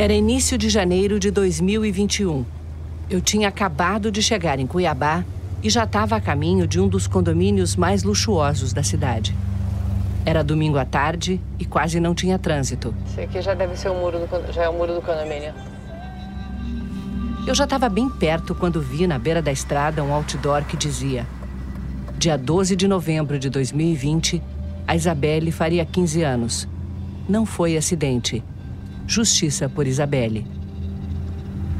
Era início de janeiro de 2021. Eu tinha acabado de chegar em Cuiabá e já estava a caminho de um dos condomínios mais luxuosos da cidade. Era domingo à tarde e quase não tinha trânsito. Esse aqui já deve ser o muro do, já é o muro do condomínio. Eu já estava bem perto quando vi na beira da estrada um outdoor que dizia: Dia 12 de novembro de 2020, a Isabelle faria 15 anos. Não foi acidente. Justiça por Isabelle.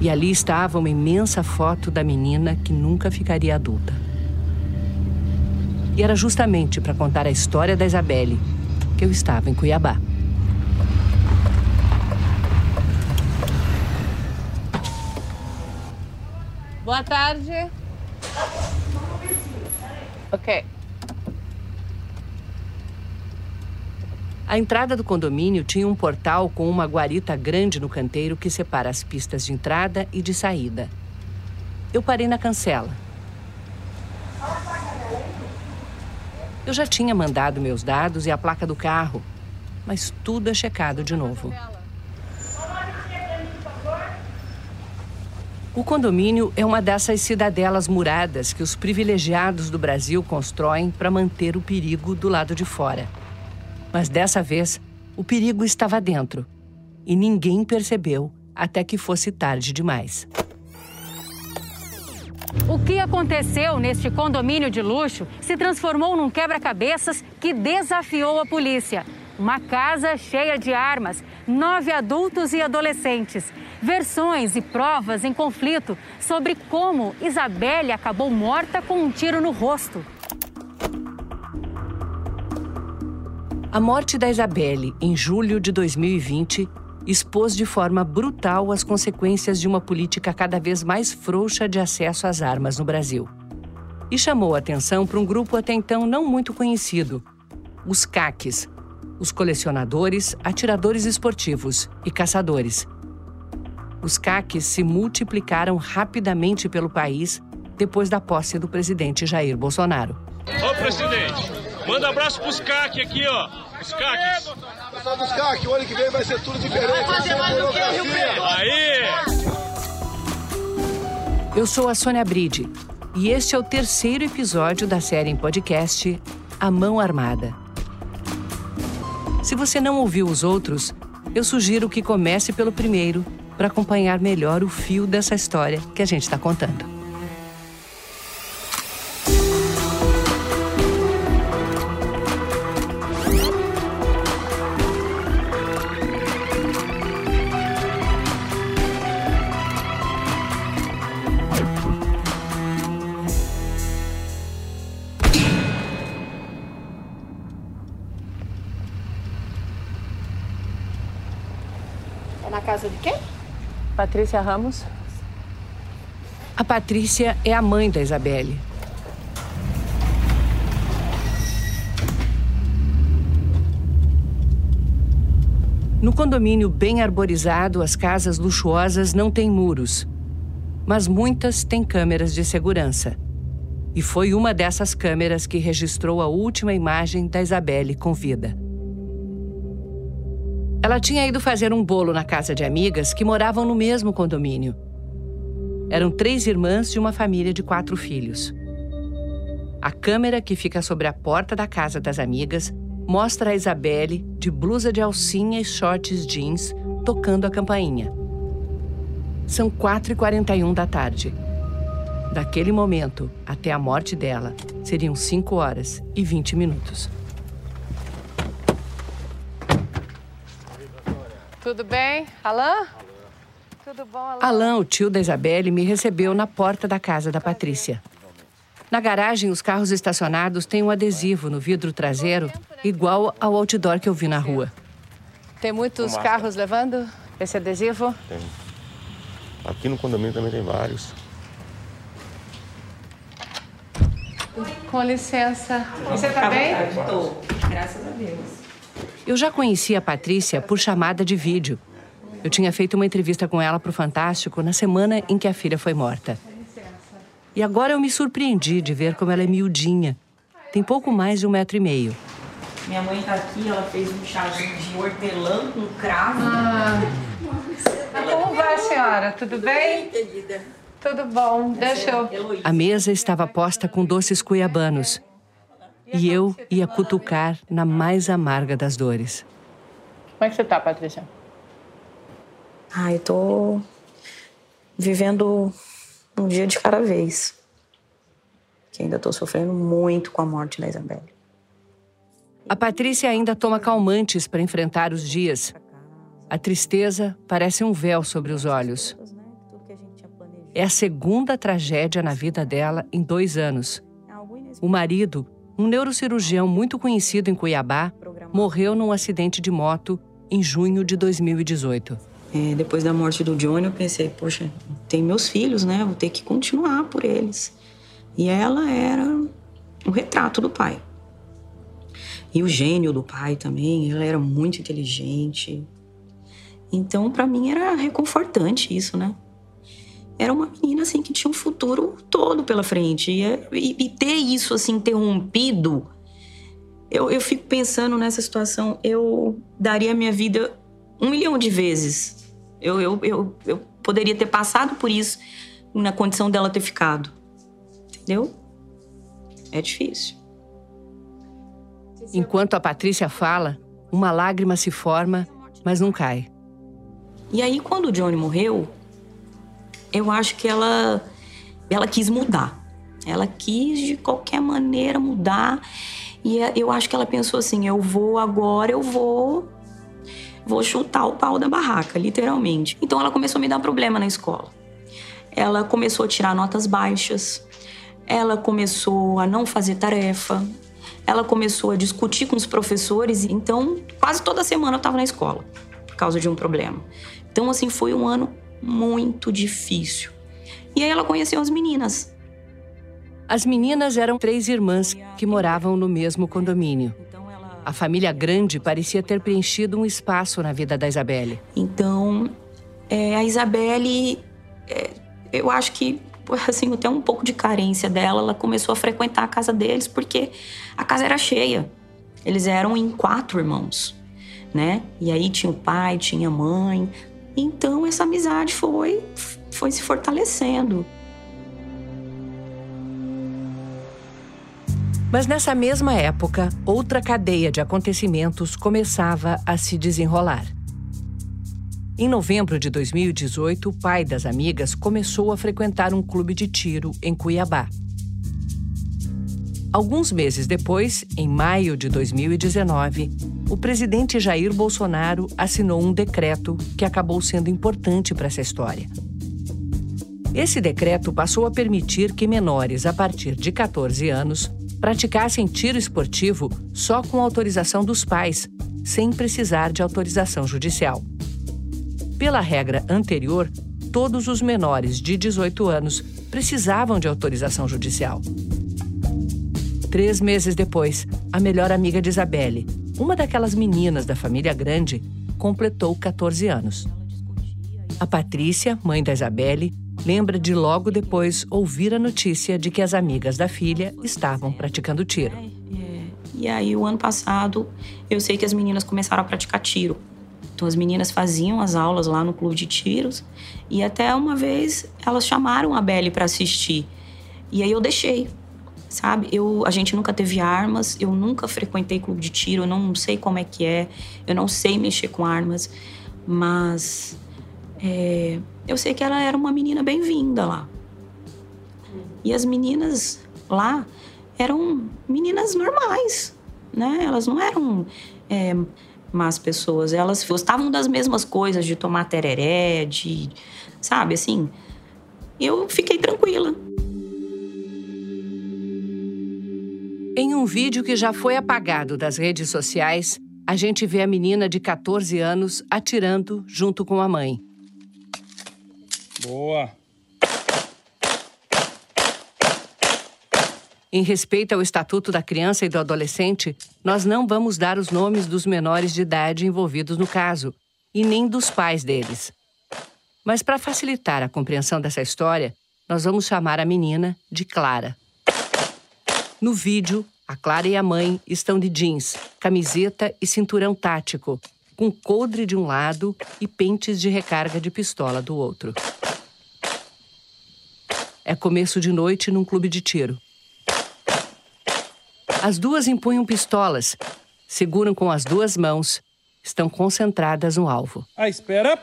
E ali estava uma imensa foto da menina que nunca ficaria adulta. E era justamente para contar a história da Isabelle que eu estava em Cuiabá. Boa tarde. Ok. A entrada do condomínio tinha um portal com uma guarita grande no canteiro que separa as pistas de entrada e de saída. Eu parei na cancela. Eu já tinha mandado meus dados e a placa do carro, mas tudo é checado de novo. O condomínio é uma dessas cidadelas muradas que os privilegiados do Brasil constroem para manter o perigo do lado de fora. Mas dessa vez, o perigo estava dentro e ninguém percebeu até que fosse tarde demais. O que aconteceu neste condomínio de luxo se transformou num quebra-cabeças que desafiou a polícia. Uma casa cheia de armas, nove adultos e adolescentes versões e provas em conflito sobre como Isabelle acabou morta com um tiro no rosto. A morte da Isabelle, em julho de 2020, expôs de forma brutal as consequências de uma política cada vez mais frouxa de acesso às armas no Brasil. E chamou atenção para um grupo até então não muito conhecido, os CACs, os colecionadores, atiradores esportivos e caçadores, os CACs se multiplicaram rapidamente pelo país depois da posse do presidente Jair Bolsonaro. Ô, presidente, manda abraço pros CAC aqui, ó. Os CACs. Pessoal dos CAC, o ano que vem vai ser tudo diferente. Vai fazer mais do que Rio Aí! Eu sou a Sônia Bride e este é o terceiro episódio da série em podcast A Mão Armada. Se você não ouviu os outros, eu sugiro que comece pelo primeiro para acompanhar melhor o fio dessa história que a gente está contando. Patrícia Ramos. A Patrícia é a mãe da Isabelle. No condomínio bem arborizado, as casas luxuosas não têm muros, mas muitas têm câmeras de segurança. E foi uma dessas câmeras que registrou a última imagem da Isabelle com vida. Ela tinha ido fazer um bolo na casa de amigas que moravam no mesmo condomínio. Eram três irmãs de uma família de quatro filhos. A câmera que fica sobre a porta da casa das amigas mostra a Isabelle de blusa de alcinha e shorts jeans tocando a campainha. São 4h41 da tarde. Daquele momento até a morte dela seriam 5 horas e 20 minutos. Tudo bem? Alain? Tudo bom, Alain? Alain, o tio da Isabelle, me recebeu na porta da casa da Patrícia. Na garagem, os carros estacionados têm um adesivo no vidro traseiro, igual ao outdoor que eu vi na rua. Tem muitos carros levando esse adesivo? Tem. Aqui no condomínio também tem vários. Com licença. Você tá bem? Estou, graças a Deus. Eu já conhecia a Patrícia por chamada de vídeo. Eu tinha feito uma entrevista com ela para o Fantástico na semana em que a filha foi morta. E agora eu me surpreendi de ver como ela é miudinha. Tem pouco mais de um metro e meio. Minha mãe tá aqui, ela fez um chazinho de hortelã com cravo. Ah. Como vai, senhora? Tudo bem? querida. Tudo bom. Deixa eu. A mesa estava posta com doces cuiabanos. E eu ia cutucar na mais amarga das dores. Como é que você tá, Patrícia? Ah, eu tô vivendo um dia de cada vez. Que ainda tô sofrendo muito com a morte da Isabelle. A Patrícia ainda toma calmantes para enfrentar os dias. A tristeza parece um véu sobre os olhos. É a segunda tragédia na vida dela em dois anos. O marido, um neurocirurgião muito conhecido em Cuiabá, morreu num acidente de moto em junho de 2018. É, depois da morte do Johnny, eu pensei, poxa, tem meus filhos, né? Vou ter que continuar por eles. E ela era o retrato do pai. E o gênio do pai também, ela era muito inteligente. Então, para mim, era reconfortante isso, né? Era uma menina, assim, que tinha um futuro todo pela frente. E, e, ter isso, assim, interrompido, eu, eu fico pensando nessa situação, eu daria minha vida um milhão de vezes. Eu, eu, eu, eu poderia ter passado por isso na condição dela ter ficado. Entendeu? É difícil. Enquanto a Patrícia fala, uma lágrima se forma, mas não cai. E aí, quando o Johnny morreu, eu acho que ela, ela quis mudar. Ela quis, de qualquer maneira, mudar. E é, eu acho que ela pensou assim: eu vou agora, eu vou. Vou chutar o pau da barraca, literalmente. Então ela começou a me dar problema na escola. Ela começou a tirar notas baixas. Ela começou a não fazer tarefa. Ela começou a discutir com os professores. Então, quase toda semana eu estava na escola por causa de um problema. Então, assim, foi um ano muito difícil. E aí ela conheceu as meninas. As meninas eram três irmãs que moravam no mesmo condomínio. A família grande parecia ter preenchido um espaço na vida da Isabelle. Então, é, a Isabelle, é, eu acho que assim, até um pouco de carência dela, ela começou a frequentar a casa deles porque a casa era cheia. Eles eram em quatro irmãos, né? E aí tinha o pai, tinha a mãe. Então essa amizade foi foi se fortalecendo. Mas nessa mesma época, outra cadeia de acontecimentos começava a se desenrolar. Em novembro de 2018, o pai das amigas começou a frequentar um clube de tiro em Cuiabá. Alguns meses depois, em maio de 2019, o presidente Jair Bolsonaro assinou um decreto que acabou sendo importante para essa história. Esse decreto passou a permitir que menores a partir de 14 anos praticassem tiro esportivo só com autorização dos pais, sem precisar de autorização judicial. Pela regra anterior, todos os menores de 18 anos precisavam de autorização judicial. Três meses depois, a melhor amiga de Isabelle, uma daquelas meninas da família grande, completou 14 anos. A Patrícia, mãe da Isabelle, lembra de logo depois ouvir a notícia de que as amigas da filha estavam praticando tiro. E aí, o ano passado, eu sei que as meninas começaram a praticar tiro. Então, as meninas faziam as aulas lá no clube de tiros e até uma vez elas chamaram a Belle para assistir. E aí eu deixei, sabe? Eu, a gente nunca teve armas, eu nunca frequentei clube de tiro, eu não sei como é que é, eu não sei mexer com armas, mas é, eu sei que ela era uma menina bem-vinda lá. E as meninas lá eram meninas normais, né? Elas não eram é, más pessoas, elas gostavam das mesmas coisas, de tomar tereré, de, sabe, assim. Eu fiquei tranquila. Em um vídeo que já foi apagado das redes sociais, a gente vê a menina de 14 anos atirando junto com a mãe. Boa. Em respeito ao Estatuto da Criança e do Adolescente, nós não vamos dar os nomes dos menores de idade envolvidos no caso, e nem dos pais deles. Mas para facilitar a compreensão dessa história, nós vamos chamar a menina de Clara. No vídeo, A Clara e a mãe estão de jeans, camiseta e cinturão tático, com coldre de um lado e pentes de recarga de pistola do outro. É começo de noite num clube de tiro. As duas empunham pistolas, seguram com as duas mãos, estão concentradas no alvo. Ah, espera!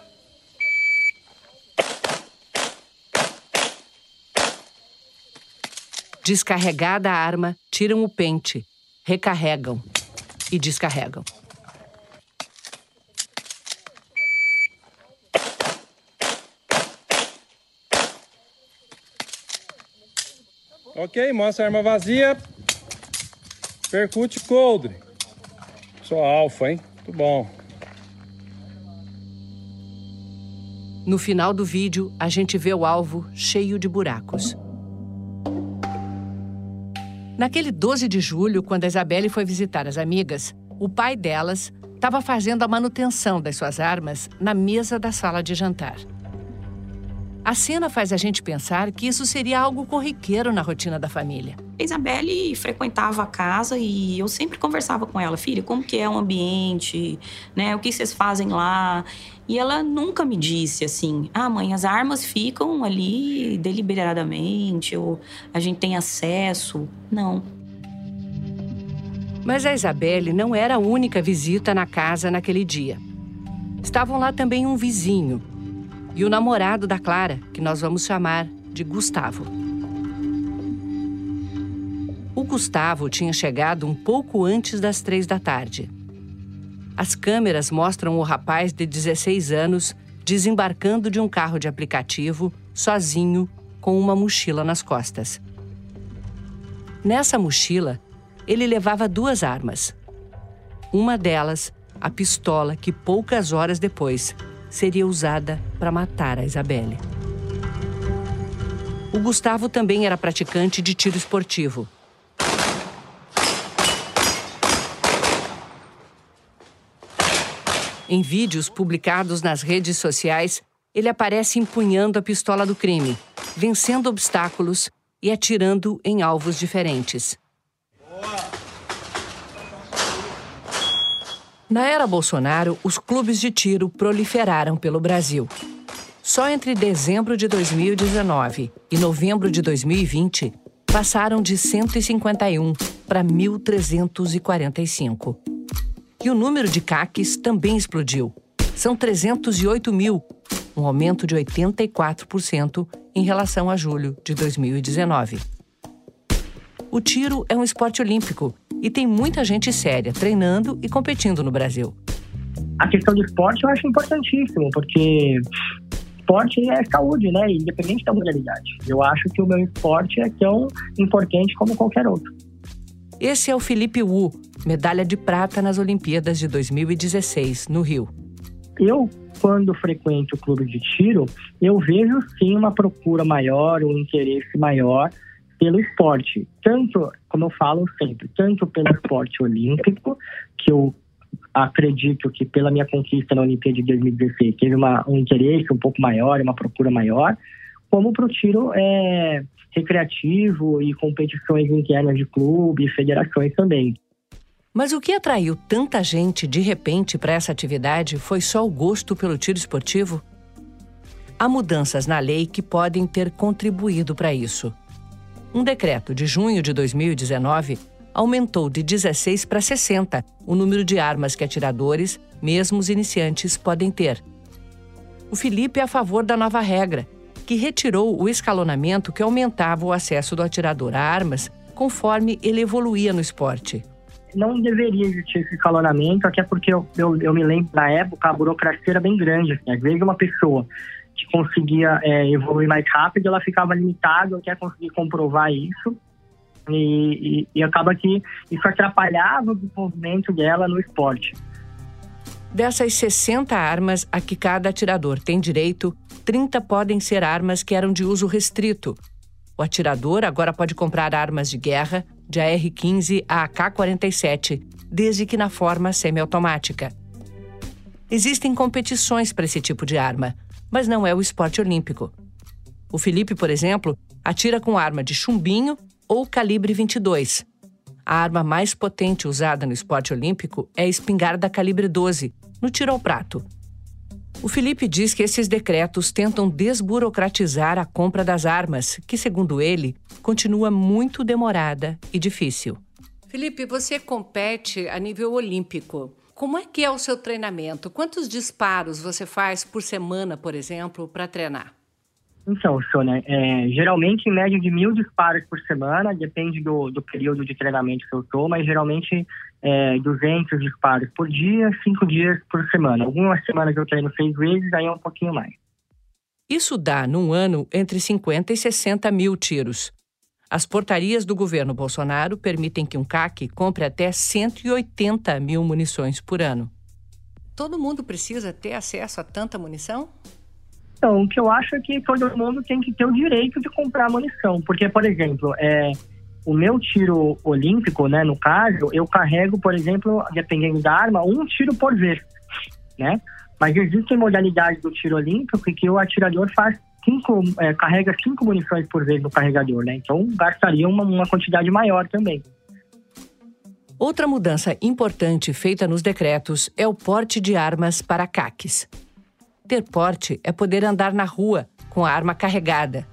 Descarregada a arma, tiram o pente, recarregam e descarregam. Ok, mostra a arma vazia. Percute coldre. Sou alfa, hein? Muito bom. No final do vídeo, a gente vê o alvo cheio de buracos. Naquele 12 de julho, quando a Isabelle foi visitar as amigas, o pai delas estava fazendo a manutenção das suas armas na mesa da sala de jantar. A cena faz a gente pensar que isso seria algo corriqueiro na rotina da família. A Isabelle frequentava a casa e eu sempre conversava com ela, filha, como que é o ambiente, né? O que vocês fazem lá? E ela nunca me disse assim: "Ah, mãe, as armas ficam ali deliberadamente ou a gente tem acesso". Não. Mas a Isabelle não era a única visita na casa naquele dia. Estavam lá também um vizinho, e o namorado da Clara, que nós vamos chamar de Gustavo. O Gustavo tinha chegado um pouco antes das três da tarde. As câmeras mostram o rapaz de 16 anos desembarcando de um carro de aplicativo, sozinho, com uma mochila nas costas. Nessa mochila, ele levava duas armas. Uma delas, a pistola que poucas horas depois seria usada para matar a Isabelle. O Gustavo também era praticante de tiro esportivo. Em vídeos publicados nas redes sociais, ele aparece empunhando a pistola do crime, vencendo obstáculos e atirando em alvos diferentes. Na era Bolsonaro, os clubes de tiro proliferaram pelo Brasil. Só entre dezembro de 2019 e novembro de 2020, passaram de 151 para 1.345. E o número de CACs também explodiu. São 308 mil, um aumento de 84% em relação a julho de 2019. O tiro é um esporte olímpico e tem muita gente séria treinando e competindo no Brasil. A questão do esporte eu acho importantíssimo, porque esporte é saúde, né? Independente da modalidade. Eu acho que o meu esporte é tão importante como qualquer outro. Esse é o Felipe Wu, medalha de prata nas Olimpíadas de 2016, no Rio. Eu, quando frequento o clube de tiro, eu vejo sim uma procura maior, um interesse maior pelo esporte, tanto, como eu falo sempre, tanto pelo esporte olímpico, que eu acredito que pela minha conquista na Olimpíada de 2016 teve uma, um interesse um pouco maior, uma procura maior, como para o tiro é, recreativo e competições internas de clube e federações também. Mas o que atraiu tanta gente de repente para essa atividade foi só o gosto pelo tiro esportivo? Há mudanças na lei que podem ter contribuído para isso. Um decreto de junho de 2019 aumentou de 16 para 60 o número de armas que atiradores, mesmo os iniciantes, podem ter. O Felipe é a favor da nova regra, que retirou o escalonamento que aumentava o acesso do atirador a armas conforme ele evoluía no esporte. Não deveria existir esse escalonamento, até porque eu, eu, eu me lembro, na época, a burocracia era bem grande. Assim. Às vezes, uma pessoa que conseguia é, evoluir mais rápido, ela ficava limitada até conseguir comprovar isso. E, e, e acaba que isso atrapalhava o desenvolvimento dela no esporte. Dessas 60 armas a que cada atirador tem direito, 30 podem ser armas que eram de uso restrito. O atirador agora pode comprar armas de guerra, de AR-15 a AK-47, desde que na forma semiautomática. Existem competições para esse tipo de arma mas não é o esporte olímpico. O Felipe, por exemplo, atira com arma de chumbinho ou calibre 22. A arma mais potente usada no esporte olímpico é a espingarda calibre 12, no tiro ao prato. O Felipe diz que esses decretos tentam desburocratizar a compra das armas, que, segundo ele, continua muito demorada e difícil. Felipe, você compete a nível olímpico. Como é que é o seu treinamento? Quantos disparos você faz por semana, por exemplo, para treinar? Então, Sônia, é, geralmente em média de mil disparos por semana, depende do, do período de treinamento que eu estou, mas geralmente é, 200 disparos por dia, cinco dias por semana. Algumas semanas eu treino seis vezes, aí é um pouquinho mais. Isso dá, num ano, entre 50 e 60 mil tiros. As portarias do governo Bolsonaro permitem que um CAC compre até 180 mil munições por ano. Todo mundo precisa ter acesso a tanta munição? Então, o que eu acho é que todo mundo tem que ter o direito de comprar munição. Porque, por exemplo, é, o meu tiro olímpico, né, no caso, eu carrego, por exemplo, dependendo da arma, um tiro por vez, né? Mas existem modalidades do tiro olímpico que o atirador faz cinco, é, carrega cinco munições por vez no carregador, né? Então gastaria uma, uma quantidade maior também. Outra mudança importante feita nos decretos é o porte de armas para CACs. Ter porte é poder andar na rua com a arma carregada.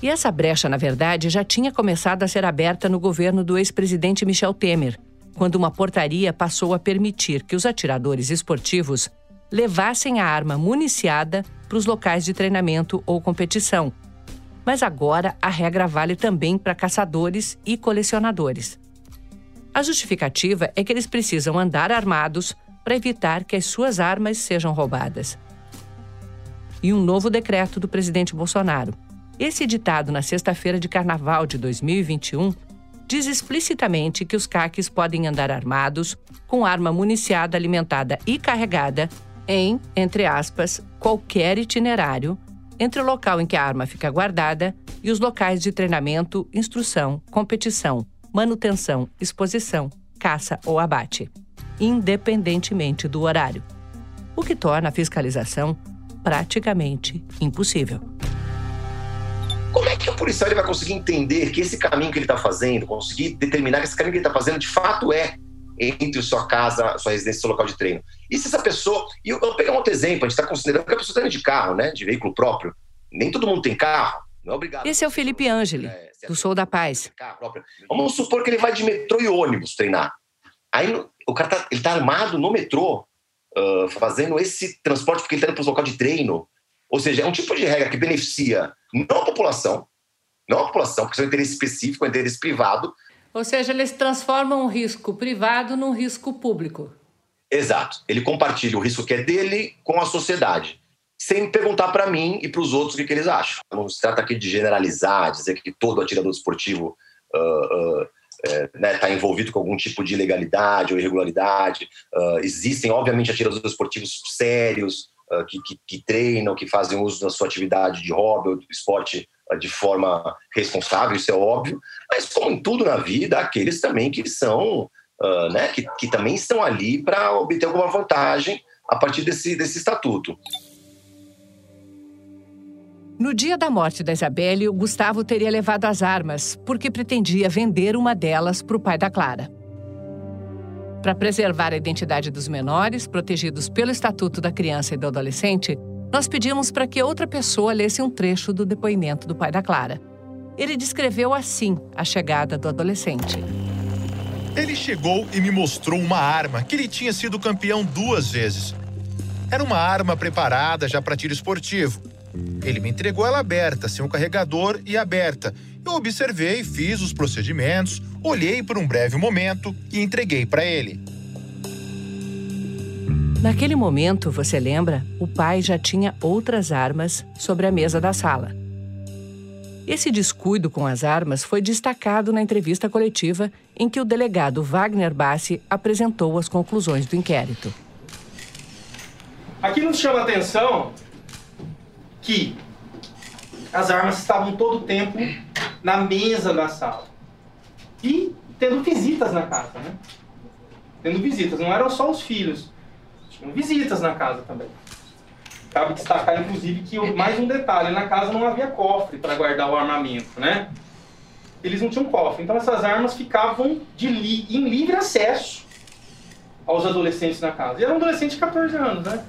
E essa brecha, na verdade, já tinha começado a ser aberta no governo do ex-presidente Michel Temer, quando uma portaria passou a permitir que os atiradores esportivos levassem a arma municiada para os locais de treinamento ou competição. Mas agora a regra vale também para caçadores e colecionadores. A justificativa é que eles precisam andar armados para evitar que as suas armas sejam roubadas e um novo decreto do presidente Bolsonaro. Esse editado na sexta-feira de carnaval de 2021 diz explicitamente que os CACs podem andar armados, com arma municiada, alimentada e carregada em, entre aspas, qualquer itinerário entre o local em que a arma fica guardada e os locais de treinamento, instrução, competição, manutenção, exposição, caça ou abate, independentemente do horário. O que torna a fiscalização praticamente impossível. Como é que o policial vai conseguir entender que esse caminho que ele está fazendo, conseguir determinar que esse caminho que ele está fazendo de fato é entre sua casa, sua residência, seu local de treino? E se essa pessoa. E eu vou pegar outro exemplo, a gente está considerando que a pessoa está de carro, né? De veículo próprio. Nem todo mundo tem carro. Não é obrigado. Esse é o Felipe Angeli, é, do Sou da Paz. Vamos supor que ele vai de metrô e ônibus treinar. Aí o cara tá, ele tá armado no metrô uh, fazendo esse transporte porque ele está indo para o local de treino. Ou seja, é um tipo de regra que beneficia não a população, não a população, porque isso é um interesse específico, é um interesse privado. Ou seja, eles transformam um risco privado num risco público. Exato. Ele compartilha o risco que é dele com a sociedade, sem perguntar para mim e para os outros o que, que, eles acham. Não se trata aqui de generalizar, dizer que todo atirador esportivo uh, uh, está é, né, tá envolvido com algum tipo de ilegalidade ou irregularidade. Uh, existem, obviamente, atiradores esportivos sérios uh, que, que, que, treinam, que fazem uso da sua atividade de hobby ou do esporte de forma responsável, isso é óbvio. Mas, como em tudo na vida, aqueles também que são, né, que, que também estão ali para obter alguma vantagem a partir desse, desse estatuto. No dia da morte da Isabelle, o Gustavo teria levado as armas, porque pretendia vender uma delas para o pai da Clara. Para preservar a identidade dos menores, protegidos pelo Estatuto da Criança e do Adolescente, nós pedimos para que outra pessoa lesse um trecho do depoimento do pai da Clara. Ele descreveu assim a chegada do adolescente. Ele chegou e me mostrou uma arma que ele tinha sido campeão duas vezes. Era uma arma preparada já para tiro esportivo ele me entregou ela aberta, sem o carregador e aberta. Eu observei, fiz os procedimentos, olhei por um breve momento e entreguei para ele. Naquele momento, você lembra, o pai já tinha outras armas sobre a mesa da sala. Esse descuido com as armas foi destacado na entrevista coletiva em que o delegado Wagner Bassi apresentou as conclusões do inquérito. Aqui nos chama atenção que as armas estavam todo o tempo na mesa da sala. E tendo visitas na casa, né? Tendo visitas, não eram só os filhos, tinham visitas na casa também. Cabe destacar, inclusive, que mais um detalhe: na casa não havia cofre para guardar o armamento, né? eles não tinham cofre. Então essas armas ficavam de li em livre acesso aos adolescentes na casa. E era um adolescente de 14 anos, né?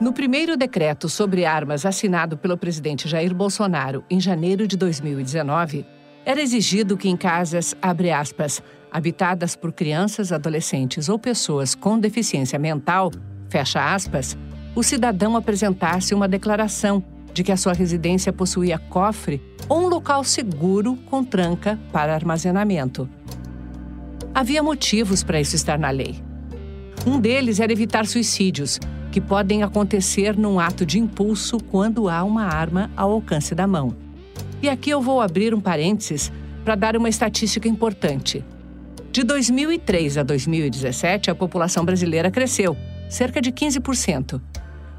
No primeiro decreto sobre armas assinado pelo presidente Jair Bolsonaro em janeiro de 2019, era exigido que em casas, abre aspas, habitadas por crianças, adolescentes ou pessoas com deficiência mental, fecha aspas, o cidadão apresentasse uma declaração de que a sua residência possuía cofre ou um local seguro com tranca para armazenamento. Havia motivos para isso estar na lei. Um deles era evitar suicídios, que podem acontecer num ato de impulso quando há uma arma ao alcance da mão. E aqui eu vou abrir um parênteses para dar uma estatística importante. De 2003 a 2017, a população brasileira cresceu, cerca de 15%.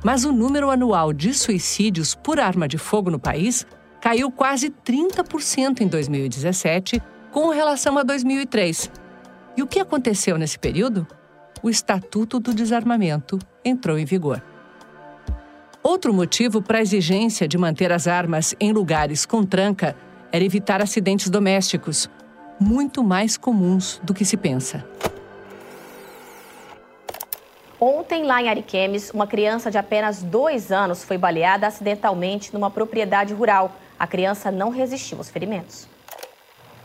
Mas o número anual de suicídios por arma de fogo no país caiu quase 30% em 2017, com relação a 2003. E o que aconteceu nesse período? O Estatuto do Desarmamento entrou em vigor. Outro motivo para a exigência de manter as armas em lugares com tranca era evitar acidentes domésticos, muito mais comuns do que se pensa. Ontem, lá em Ariquemes, uma criança de apenas dois anos foi baleada acidentalmente numa propriedade rural. A criança não resistiu aos ferimentos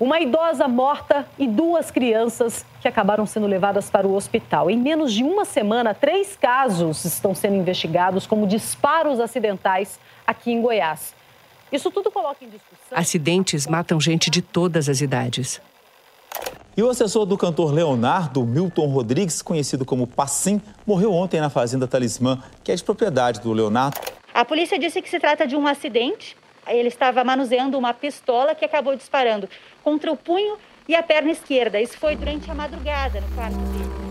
uma idosa morta e duas crianças que acabaram sendo levadas para o hospital. Em menos de uma semana, três casos estão sendo investigados como disparos acidentais aqui em Goiás. Isso tudo coloca em discussão. Acidentes matam gente de todas as idades. E o assessor do cantor Leonardo, Milton Rodrigues, conhecido como Passim, morreu ontem na fazenda Talismã, que é de propriedade do Leonardo. A polícia disse que se trata de um acidente. Ele estava manuseando uma pistola que acabou disparando contra o punho e a perna esquerda. Isso foi durante a madrugada no quarto dele.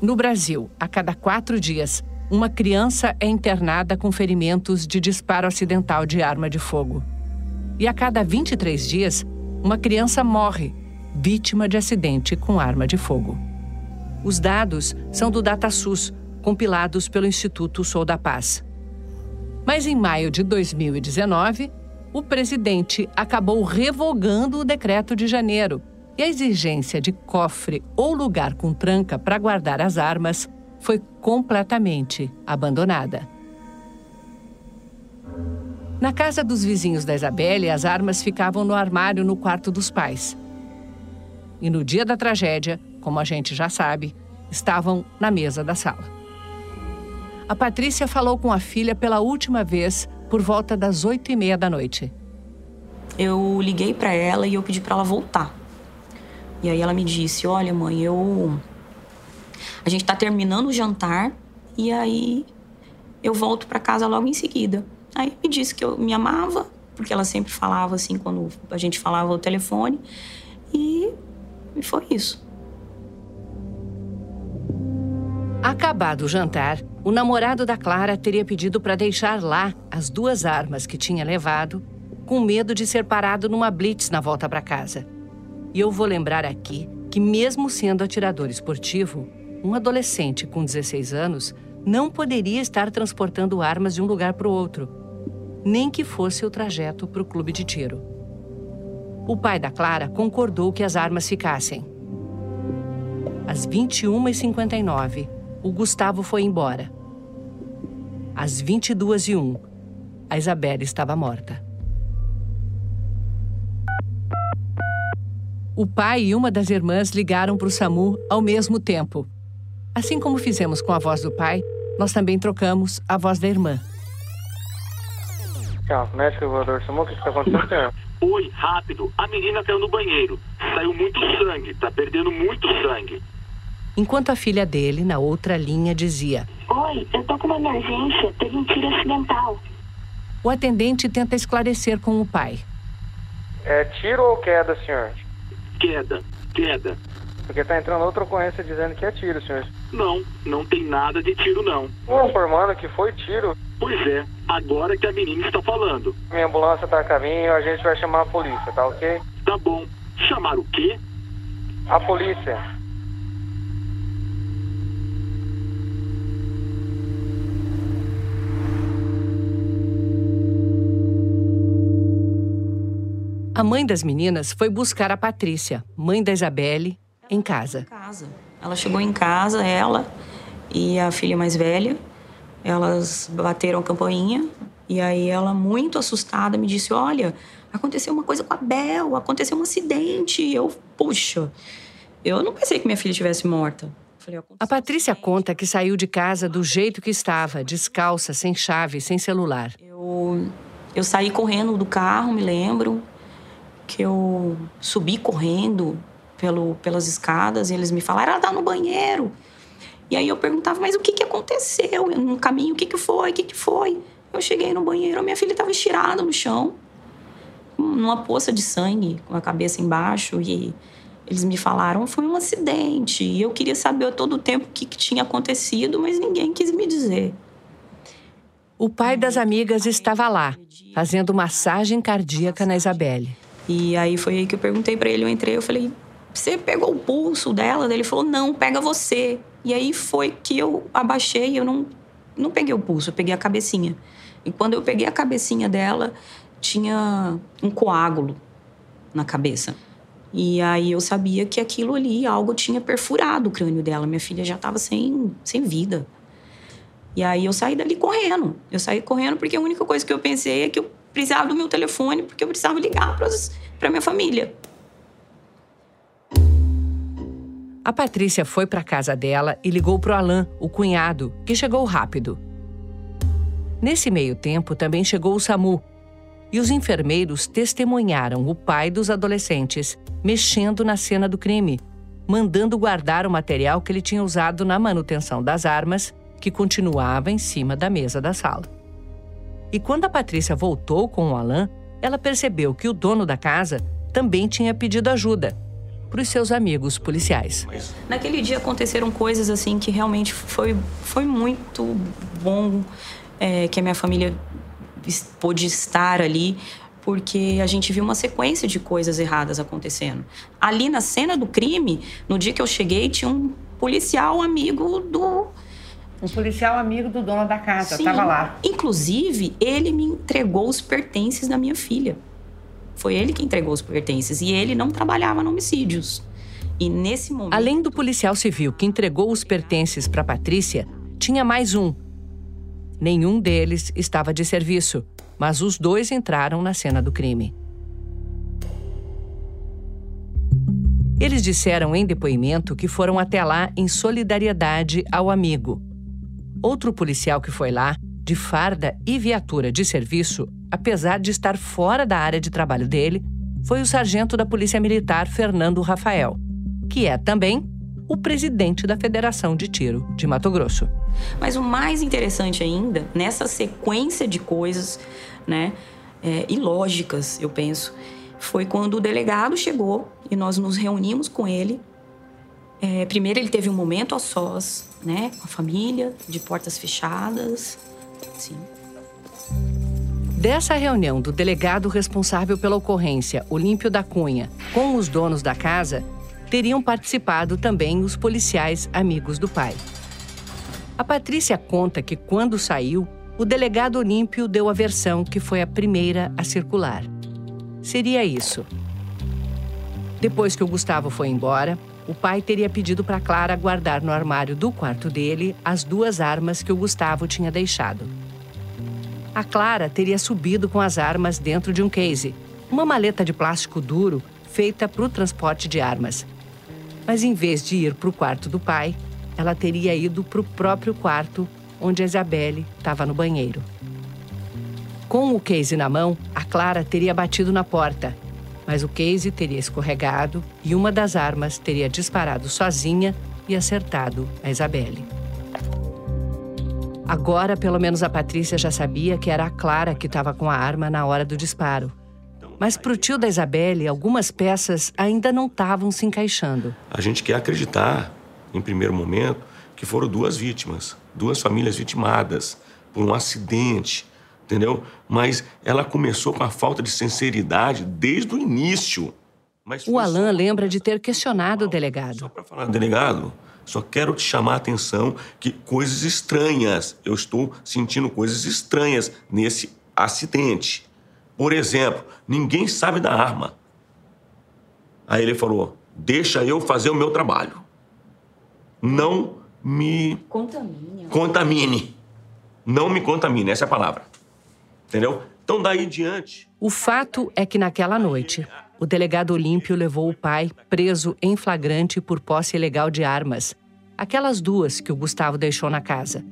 No Brasil, a cada quatro dias, uma criança é internada com ferimentos de disparo acidental de arma de fogo. E a cada 23 dias, uma criança morre, vítima de acidente com arma de fogo. Os dados são do DataSUS, compilados pelo Instituto Sou da Paz. Mas em maio de 2019, o presidente acabou revogando o decreto de janeiro e a exigência de cofre ou lugar com tranca para guardar as armas foi completamente abandonada. Na casa dos vizinhos da Isabelle, as armas ficavam no armário no quarto dos pais. E no dia da tragédia, como a gente já sabe, estavam na mesa da sala. A Patrícia falou com a filha pela última vez por volta das oito e meia da noite. Eu liguei para ela e eu pedi para ela voltar. E aí ela me disse: Olha, mãe, eu. A gente tá terminando o jantar e aí eu volto para casa logo em seguida. Aí me disse que eu me amava, porque ela sempre falava assim quando a gente falava o telefone. E, foi isso. Acabado o jantar, o namorado da Clara teria pedido para deixar lá as duas armas que tinha levado, com medo de ser parado numa blitz na volta para casa. E eu vou lembrar aqui que, mesmo sendo atirador esportivo, um adolescente com 16 anos não poderia estar transportando armas de um lugar para o outro, nem que fosse o trajeto para o clube de tiro. O pai da Clara concordou que as armas ficassem. Às 21h59, o Gustavo foi embora. Às 22h01, a Isabela estava morta. O pai e uma das irmãs ligaram para o SAMU ao mesmo tempo. Assim como fizemos com a voz do pai, nós também trocamos a voz da irmã. Calma, médico voador o que está acontecendo? Oi, rápido. A menina caiu no banheiro. Saiu muito sangue, tá perdendo muito sangue enquanto a filha dele, na outra linha, dizia: Oi, eu tô com uma emergência, teve um tiro acidental. O atendente tenta esclarecer com o pai. É tiro ou queda, senhor? Queda, queda. Porque tá entrando outra ocorrência dizendo que é tiro, senhor. Não, não tem nada de tiro, não. Tô informando que foi tiro. Pois é, agora que a menina está falando. Minha ambulância tá a caminho, a gente vai chamar a polícia, tá ok? Tá bom. Chamar o quê? A polícia. mãe das meninas foi buscar a Patrícia, mãe da Isabelle, em casa. Ela chegou em casa, ela e a filha mais velha. Elas bateram a campainha e aí ela, muito assustada, me disse: Olha, aconteceu uma coisa com a Bel, aconteceu um acidente. E eu, puxa, eu não pensei que minha filha estivesse morta. Falei, a Patrícia conta que saiu de casa do jeito que estava, descalça, sem chave, sem celular. Eu, eu saí correndo do carro, me lembro, que eu subi correndo pelo, pelas escadas e eles me falaram: ela tá no banheiro. E aí eu perguntava, mas o que, que aconteceu? No caminho, o que, que foi? O que, que foi? Eu cheguei no banheiro, minha filha estava estirada no chão, numa poça de sangue, com a cabeça embaixo. E eles me falaram, foi um acidente. E eu queria saber todo o tempo o que, que tinha acontecido, mas ninguém quis me dizer. O pai das amigas estava lá, fazendo massagem cardíaca na Isabelle. E aí foi aí que eu perguntei para ele, eu entrei, eu falei, você pegou o pulso dela? Ele falou, não, pega você. E aí foi que eu abaixei, eu não, não peguei o pulso, eu peguei a cabecinha. E quando eu peguei a cabecinha dela, tinha um coágulo na cabeça. E aí eu sabia que aquilo ali, algo tinha perfurado o crânio dela. Minha filha já estava sem, sem vida. E aí eu saí dali correndo. Eu saí correndo porque a única coisa que eu pensei é que eu precisava do meu telefone, porque eu precisava ligar para minha família. A Patrícia foi para casa dela e ligou para o Alain, o cunhado, que chegou rápido. Nesse meio tempo também chegou o SAMU, e os enfermeiros testemunharam o pai dos adolescentes mexendo na cena do crime, mandando guardar o material que ele tinha usado na manutenção das armas, que continuava em cima da mesa da sala. E quando a Patrícia voltou com o Alain, ela percebeu que o dono da casa também tinha pedido ajuda para os seus amigos policiais. Naquele dia aconteceram coisas assim que realmente foi, foi muito bom é, que a minha família pôde estar ali, porque a gente viu uma sequência de coisas erradas acontecendo. Ali na cena do crime, no dia que eu cheguei, tinha um policial amigo do. Um policial amigo do dono da casa, estava lá. Inclusive, ele me entregou os pertences da minha filha. Foi ele que entregou os pertences e ele não trabalhava no homicídios. E nesse momento. Além do policial civil que entregou os pertences para Patrícia, tinha mais um. Nenhum deles estava de serviço, mas os dois entraram na cena do crime. Eles disseram em depoimento que foram até lá em solidariedade ao amigo. Outro policial que foi lá, de farda e viatura de serviço, apesar de estar fora da área de trabalho dele, foi o sargento da Polícia Militar Fernando Rafael, que é também o presidente da Federação de Tiro de Mato Grosso. Mas o mais interessante ainda, nessa sequência de coisas, né, é, ilógicas, eu penso, foi quando o delegado chegou e nós nos reunimos com ele. É, primeiro ele teve um momento a sós, né, com a família, de portas fechadas, sim. Dessa reunião do delegado responsável pela ocorrência, Olímpio da Cunha, com os donos da casa, teriam participado também os policiais amigos do pai. A Patrícia conta que, quando saiu, o delegado Olímpio deu a versão que foi a primeira a circular. Seria isso. Depois que o Gustavo foi embora, o pai teria pedido para Clara guardar no armário do quarto dele as duas armas que o Gustavo tinha deixado. A Clara teria subido com as armas dentro de um case, uma maleta de plástico duro feita para o transporte de armas. Mas em vez de ir para o quarto do pai, ela teria ido para o próprio quarto onde a Isabelle estava no banheiro. Com o case na mão, a Clara teria batido na porta, mas o case teria escorregado e uma das armas teria disparado sozinha e acertado a Isabelle. Agora, pelo menos a Patrícia já sabia que era a Clara que estava com a arma na hora do disparo. Mas para o tio da Isabelle, algumas peças ainda não estavam se encaixando. A gente quer acreditar, em primeiro momento, que foram duas vítimas, duas famílias vitimadas por um acidente, entendeu? Mas ela começou com a falta de sinceridade desde o início. Mas o Alain lembra de ter questionado o delegado. Só para falar, delegado, só quero te chamar a atenção que coisas estranhas, eu estou sentindo coisas estranhas nesse acidente. Por exemplo, ninguém sabe da arma. Aí ele falou: deixa eu fazer o meu trabalho. Não me Contamine. contamine. Não me contamine, essa é a palavra. Entendeu? Então, daí em diante. O fato é que naquela noite, o delegado Olímpio levou o pai preso em flagrante por posse ilegal de armas. Aquelas duas que o Gustavo deixou na casa.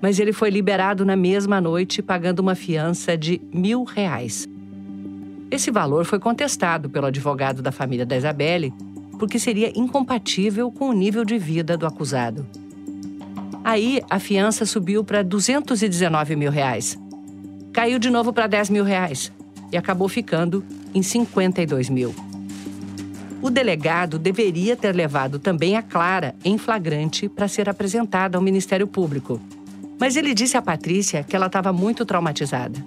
Mas ele foi liberado na mesma noite, pagando uma fiança de mil reais. Esse valor foi contestado pelo advogado da família da Isabelle, porque seria incompatível com o nível de vida do acusado. Aí, a fiança subiu para 219 mil reais. Caiu de novo para 10 mil reais e acabou ficando em 52 mil. O delegado deveria ter levado também a Clara em flagrante para ser apresentada ao Ministério Público. Mas ele disse à Patrícia que ela estava muito traumatizada.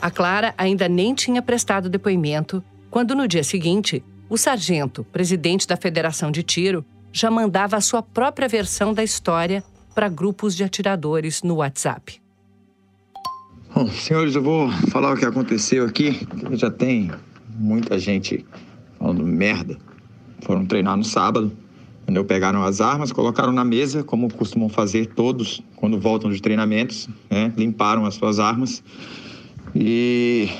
A Clara ainda nem tinha prestado depoimento quando, no dia seguinte, o sargento, presidente da Federação de Tiro, já mandava a sua própria versão da história para grupos de atiradores no WhatsApp. Bom, senhores, eu vou falar o que aconteceu aqui. Já tem muita gente falando merda. Foram treinar no sábado, entendeu? Pegaram as armas, colocaram na mesa, como costumam fazer todos quando voltam de treinamentos, né? Limparam as suas armas. E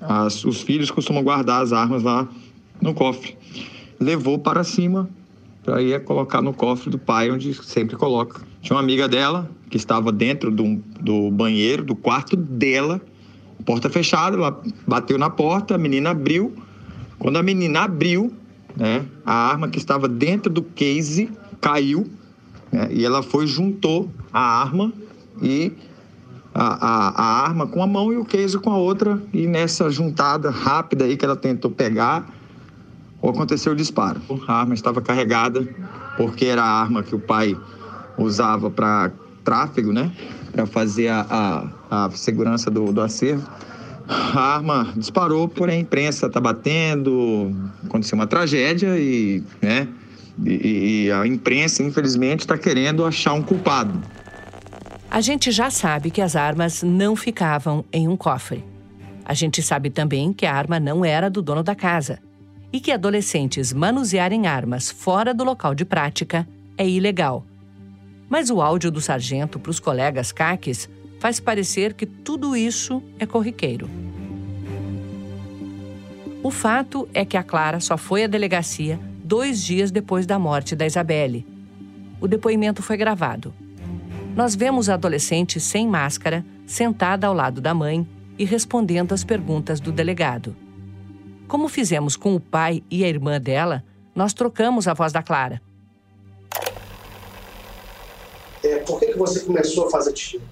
as, os filhos costumam guardar as armas lá no cofre. Levou para cima para ir colocar no cofre do pai, onde sempre coloca. Tinha uma amiga dela que estava dentro do, do banheiro, do quarto dela, porta fechada, ela bateu na porta, a menina abriu. Quando a menina abriu, né, a arma que estava dentro do case caiu né, e ela foi juntou a arma e a, a, a, arma com a mão e o case com a outra e nessa juntada rápida aí que ela tentou pegar aconteceu o disparo. A arma estava carregada porque era a arma que o pai usava para tráfego, né? Para fazer a, a, a segurança do, do acervo. A arma disparou, porém a imprensa está batendo, aconteceu uma tragédia e, né? E, e a imprensa, infelizmente, está querendo achar um culpado. A gente já sabe que as armas não ficavam em um cofre. A gente sabe também que a arma não era do dono da casa e que adolescentes manusearem armas fora do local de prática é ilegal. Mas o áudio do sargento para os colegas caques faz parecer que tudo isso é corriqueiro. O fato é que a Clara só foi à delegacia dois dias depois da morte da Isabelle. O depoimento foi gravado. Nós vemos a adolescente sem máscara, sentada ao lado da mãe e respondendo às perguntas do delegado. Como fizemos com o pai e a irmã dela, nós trocamos a voz da Clara. É, por que, que você começou a fazer tiro?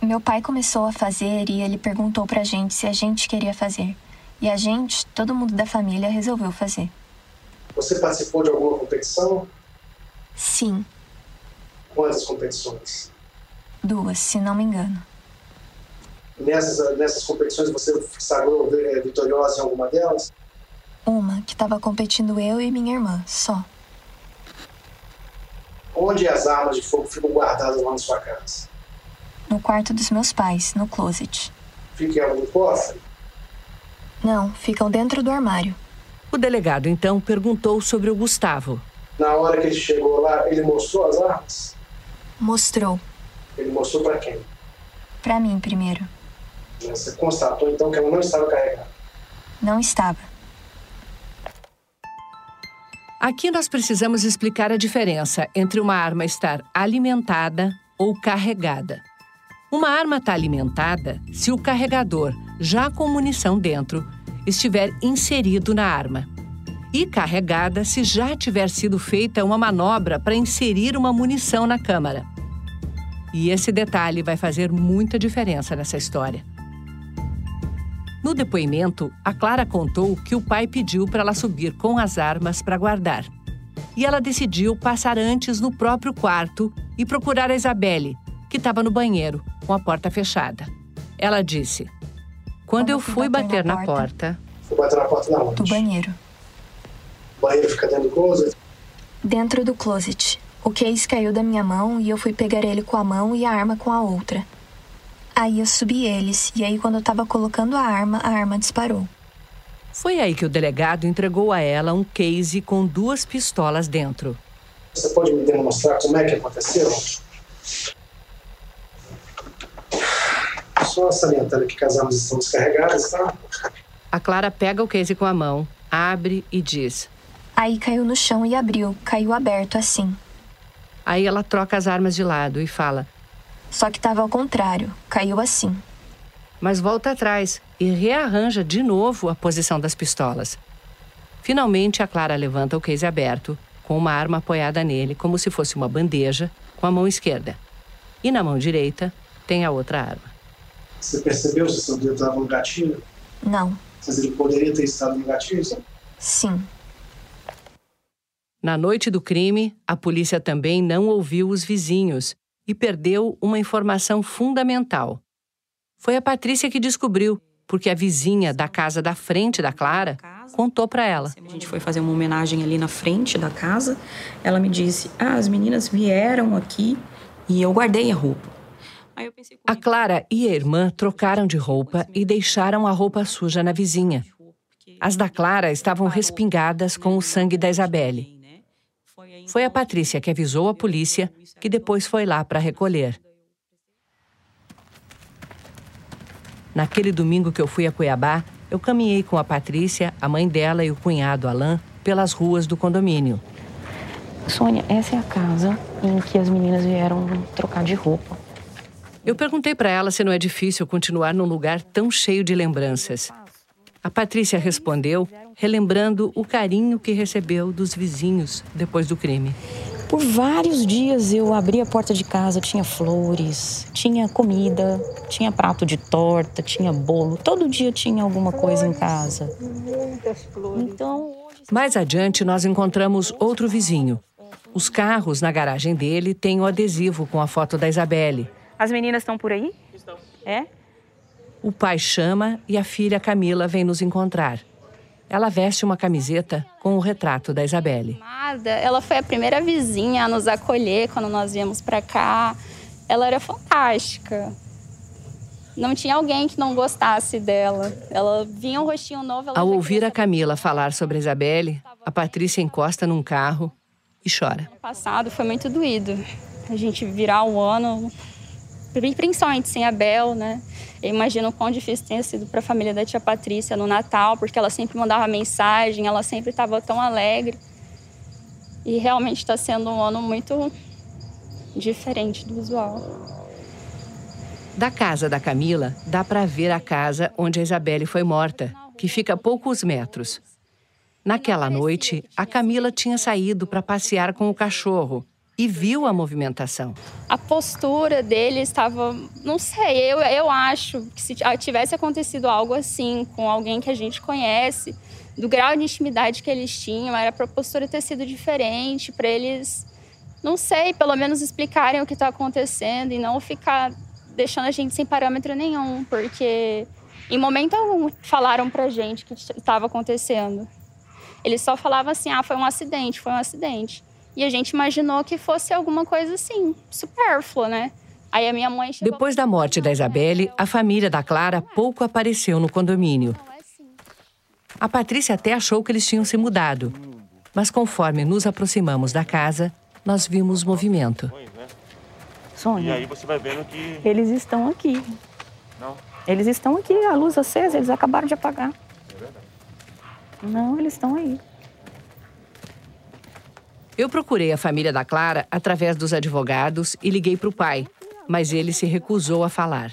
Meu pai começou a fazer e ele perguntou pra gente se a gente queria fazer. E a gente, todo mundo da família, resolveu fazer. Você participou de alguma competição? Sim. Quantas competições? Duas, se não me engano. Nessas, nessas competições você sagrou é, vitoriosa em alguma delas? Uma, que estava competindo eu e minha irmã, só. Onde as armas de fogo ficam guardadas lá na sua casa? No quarto dos meus pais, no closet. Fica em algum cofre? Não, ficam dentro do armário. O delegado então perguntou sobre o Gustavo. Na hora que ele chegou lá, ele mostrou as armas? Mostrou. Ele mostrou para quem? Para mim primeiro. Você constatou então que ela não estava carregada? Não estava. Aqui nós precisamos explicar a diferença entre uma arma estar alimentada ou carregada. Uma arma está alimentada se o carregador, já com munição dentro, estiver inserido na arma. E carregada se já tiver sido feita uma manobra para inserir uma munição na câmara. E esse detalhe vai fazer muita diferença nessa história. No depoimento, a Clara contou que o pai pediu para ela subir com as armas para guardar. E ela decidiu passar antes no próprio quarto e procurar a Isabelle, que estava no banheiro, com a porta fechada. Ela disse: Quando eu fui bater, bater na, na, porta. Fui bater na porta da onde? Do banheiro. O banheiro fica dentro do closet? Dentro do closet. O case caiu da minha mão e eu fui pegar ele com a mão e a arma com a outra. Aí eu subi eles, e aí quando eu tava colocando a arma, a arma disparou. Foi aí que o delegado entregou a ela um case com duas pistolas dentro. Você pode me demonstrar como é que aconteceu? Só salientando que as armas estão descarregadas, tá? A Clara pega o case com a mão, abre e diz: Aí caiu no chão e abriu, caiu aberto assim. Aí ela troca as armas de lado e fala: Só que estava ao contrário, caiu assim. Mas volta atrás e rearranja de novo a posição das pistolas. Finalmente, a Clara levanta o case aberto, com uma arma apoiada nele, como se fosse uma bandeja, com a mão esquerda. E na mão direita tem a outra arma. Você percebeu se seu dedo estava no gatilho? Não. Mas ele poderia ter estado no gatilho? Sim. Na noite do crime, a polícia também não ouviu os vizinhos e perdeu uma informação fundamental. Foi a Patrícia que descobriu, porque a vizinha da casa da frente da Clara contou para ela. A gente foi fazer uma homenagem ali na frente da casa. Ela me disse: Ah, as meninas vieram aqui e eu guardei a roupa. A Clara e a irmã trocaram de roupa e deixaram a roupa suja na vizinha. As da Clara estavam respingadas com o sangue da Isabelle. Foi a Patrícia que avisou a polícia, que depois foi lá para recolher. Naquele domingo que eu fui a Cuiabá, eu caminhei com a Patrícia, a mãe dela e o cunhado Alain pelas ruas do condomínio. Sônia, essa é a casa em que as meninas vieram trocar de roupa. Eu perguntei para ela se não é difícil continuar num lugar tão cheio de lembranças. A Patrícia respondeu, relembrando o carinho que recebeu dos vizinhos depois do crime. Por vários dias eu abri a porta de casa, tinha flores, tinha comida, tinha prato de torta, tinha bolo. Todo dia tinha alguma coisa em casa. Então, mais adiante nós encontramos outro vizinho. Os carros na garagem dele têm o adesivo com a foto da Isabelle. As meninas estão por aí? Estão. É? O pai chama e a filha Camila vem nos encontrar. Ela veste uma camiseta com o retrato da Isabelle. Ela foi a primeira vizinha a nos acolher quando nós viemos para cá. Ela era fantástica. Não tinha alguém que não gostasse dela. Ela vinha um rostinho novo. Ao ouvir a Camila falar sobre a Isabelle, a Patrícia encosta num carro e chora. O passado foi muito doído. A gente virar o ano principalmente sem a Bel, né? Eu imagino o quão difícil tenha sido para a família da tia Patrícia no Natal, porque ela sempre mandava mensagem, ela sempre estava tão alegre. E realmente está sendo um ano muito diferente do usual. Da casa da Camila, dá para ver a casa onde a Isabelle foi morta, que fica a poucos metros. Naquela noite, a Camila tinha saído para passear com o cachorro e viu a movimentação. A postura dele estava, não sei, eu, eu acho que se tivesse acontecido algo assim com alguém que a gente conhece, do grau de intimidade que eles tinham, era para a postura ter sido diferente, para eles, não sei, pelo menos explicarem o que está acontecendo e não ficar deixando a gente sem parâmetro nenhum, porque em momento algum falaram para gente que estava acontecendo. Eles só falavam assim: ah, foi um acidente, foi um acidente. E a gente imaginou que fosse alguma coisa assim, supérflua, né? Aí a minha mãe chegou... Depois da morte da Isabelle, a família da Clara pouco apareceu no condomínio. A Patrícia até achou que eles tinham se mudado. Mas conforme nos aproximamos da casa, nós vimos movimento. Sônia. E aí você vai vendo que. Eles estão aqui. Não. Eles estão aqui, a luz acesa, eles acabaram de apagar. É verdade. Não, eles estão aí. Eu procurei a família da Clara através dos advogados e liguei para o pai, mas ele se recusou a falar.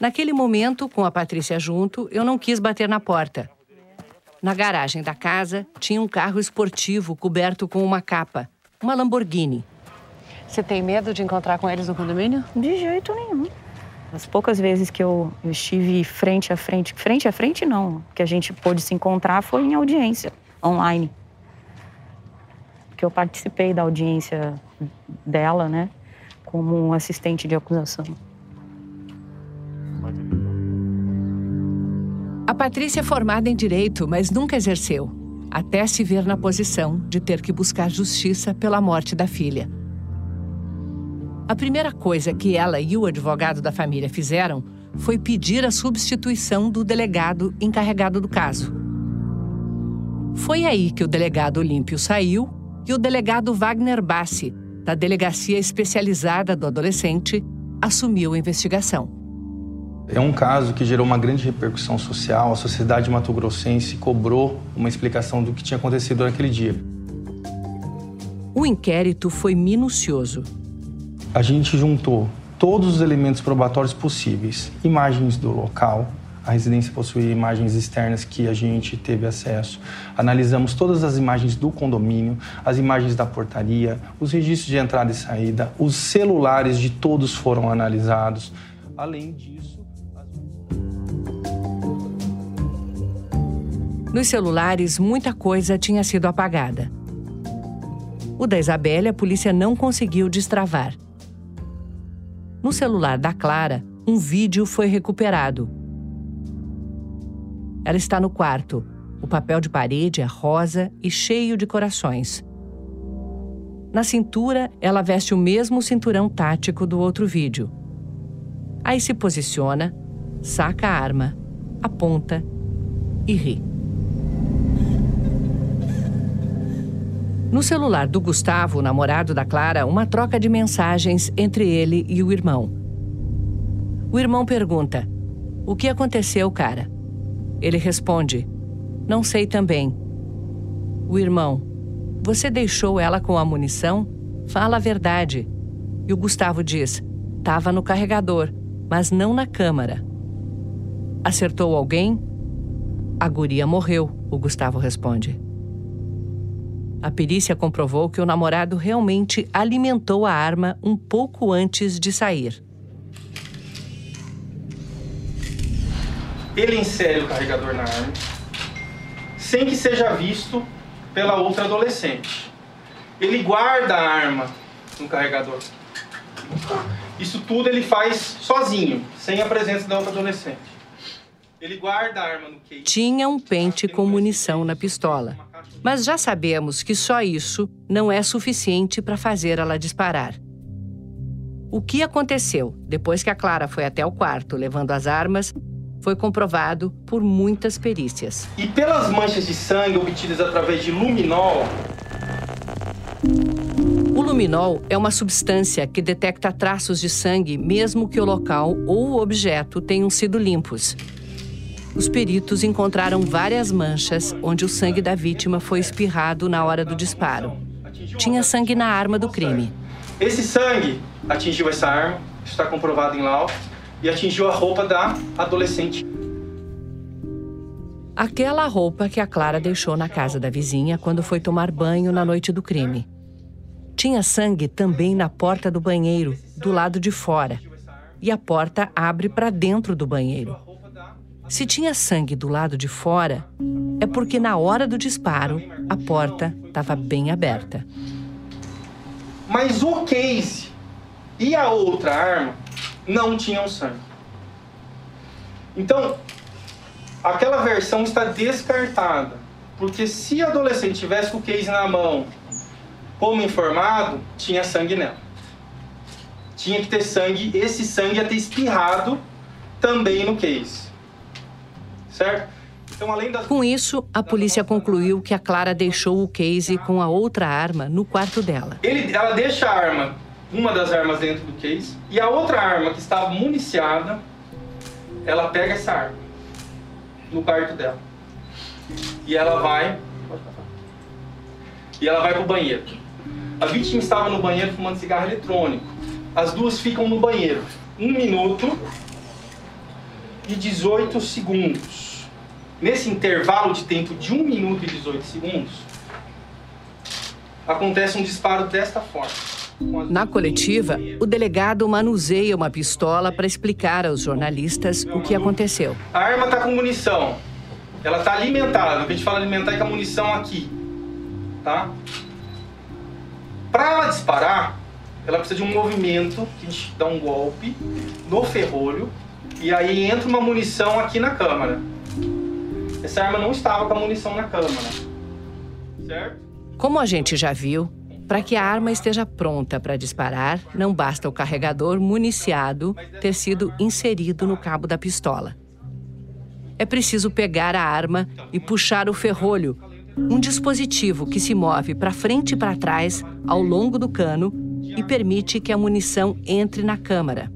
Naquele momento, com a Patrícia junto, eu não quis bater na porta. Na garagem da casa tinha um carro esportivo coberto com uma capa, uma Lamborghini. Você tem medo de encontrar com eles no condomínio? De jeito nenhum. As poucas vezes que eu, estive frente a frente, frente a frente não, que a gente pôde se encontrar foi em audiência online que eu participei da audiência dela, né, como assistente de acusação. A Patrícia é formada em direito, mas nunca exerceu, até se ver na posição de ter que buscar justiça pela morte da filha. A primeira coisa que ela e o advogado da família fizeram foi pedir a substituição do delegado encarregado do caso. Foi aí que o delegado Olímpio saiu e o delegado Wagner Bassi, da Delegacia Especializada do Adolescente, assumiu a investigação. É um caso que gerou uma grande repercussão social. A sociedade mato-grossense cobrou uma explicação do que tinha acontecido naquele dia. O inquérito foi minucioso. A gente juntou todos os elementos probatórios possíveis: imagens do local, a residência possuía imagens externas que a gente teve acesso. Analisamos todas as imagens do condomínio, as imagens da portaria, os registros de entrada e saída, os celulares de todos foram analisados. Além disso, Nos celulares, muita coisa tinha sido apagada. O da Isabelle, a polícia não conseguiu destravar. No celular da Clara, um vídeo foi recuperado. Ela está no quarto. O papel de parede é rosa e cheio de corações. Na cintura, ela veste o mesmo cinturão tático do outro vídeo. Aí se posiciona, saca a arma, aponta e ri. No celular do Gustavo, namorado da Clara, uma troca de mensagens entre ele e o irmão. O irmão pergunta: O que aconteceu, cara? Ele responde: Não sei também. O irmão: Você deixou ela com a munição? Fala a verdade. E o Gustavo diz: Tava no carregador, mas não na câmara. Acertou alguém? A guria morreu, o Gustavo responde. A perícia comprovou que o namorado realmente alimentou a arma um pouco antes de sair. Ele insere o carregador na arma, sem que seja visto pela outra adolescente. Ele guarda a arma no carregador. Isso tudo ele faz sozinho, sem a presença da outra adolescente. Ele guarda a arma no case. Tinha um pente com munição na pistola. Mas já sabemos que só isso não é suficiente para fazer ela disparar. O que aconteceu depois que a Clara foi até o quarto levando as armas foi comprovado por muitas perícias. E pelas manchas de sangue obtidas através de luminol. O luminol é uma substância que detecta traços de sangue mesmo que o local ou o objeto tenham sido limpos os peritos encontraram várias manchas onde o sangue da vítima foi espirrado na hora do disparo. Tinha sangue na arma do crime. Esse sangue atingiu essa arma, está comprovado em laudo, e atingiu a roupa da adolescente. Aquela roupa que a Clara deixou na casa da vizinha quando foi tomar banho na noite do crime. Tinha sangue também na porta do banheiro, do lado de fora. E a porta abre para dentro do banheiro. Se tinha sangue do lado de fora, é porque na hora do disparo a porta estava bem aberta. Mas o case e a outra arma não tinham sangue. Então, aquela versão está descartada. Porque se a adolescente tivesse o case na mão, como informado, tinha sangue nela. Tinha que ter sangue, esse sangue ia ter espirrado também no case certo? Então, além das... Com isso, a polícia concluiu que a Clara deixou o case com a outra arma no quarto dela. Ele, ela deixa a arma, uma das armas dentro do case, e a outra arma que estava municiada, ela pega essa arma no quarto dela. E ela vai. E ela vai pro banheiro. A vítima estava no banheiro fumando cigarro eletrônico. As duas ficam no banheiro. Um minuto e 18 segundos. Nesse intervalo de tempo de 1 minuto e 18 segundos, acontece um disparo desta forma. Na coletiva, o delegado manuseia uma pistola para explicar aos jornalistas o que aconteceu. A arma está com munição. Ela está alimentada. A gente fala alimentar é com a munição aqui. Tá? Para ela disparar, ela precisa de um movimento que a gente dá um golpe no ferrolho e aí entra uma munição aqui na câmara. Essa arma não estava com a munição na câmara. Certo? Como a gente já viu, para que a arma esteja pronta para disparar, não basta o carregador municiado ter sido inserido no cabo da pistola. É preciso pegar a arma e puxar o ferrolho, Um dispositivo que se move para frente e para trás ao longo do cano e permite que a munição entre na câmara.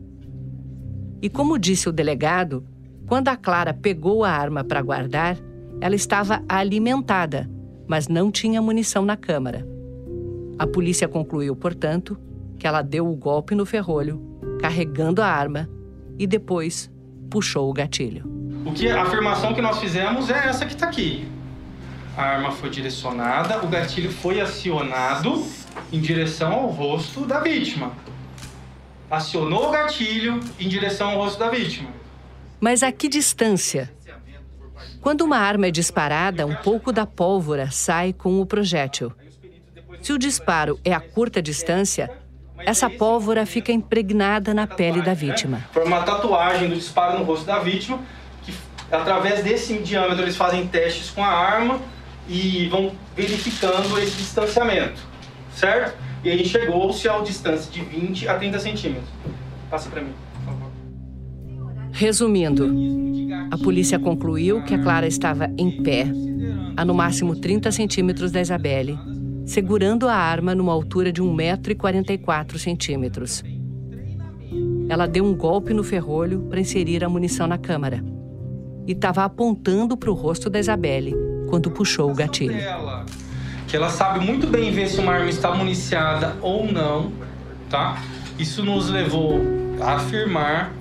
E como disse o delegado, quando a Clara pegou a arma para guardar, ela estava alimentada, mas não tinha munição na câmara. A polícia concluiu, portanto, que ela deu o golpe no ferrolho, carregando a arma e depois puxou o gatilho. O que a afirmação que nós fizemos é essa que está aqui. A arma foi direcionada, o gatilho foi acionado em direção ao rosto da vítima. Acionou o gatilho em direção ao rosto da vítima. Mas a que distância? Quando uma arma é disparada, um pouco da pólvora sai com o projétil. Se o disparo é a curta distância, essa pólvora fica impregnada na pele da vítima. Foi uma tatuagem do disparo no rosto da vítima, que através desse diâmetro eles fazem testes com a arma e vão verificando esse distanciamento, certo? E aí chegou-se a distância de 20 a 30 centímetros. Passa para mim, por favor. Resumindo, a polícia concluiu que a Clara estava em pé, a no máximo 30 centímetros da Isabelle, segurando a arma numa altura de 1,44m. Ela deu um golpe no ferrolho para inserir a munição na câmara e estava apontando para o rosto da Isabelle quando puxou o gatilho. Que ela sabe muito bem ver se uma arma está municiada ou não, tá? Isso nos levou a afirmar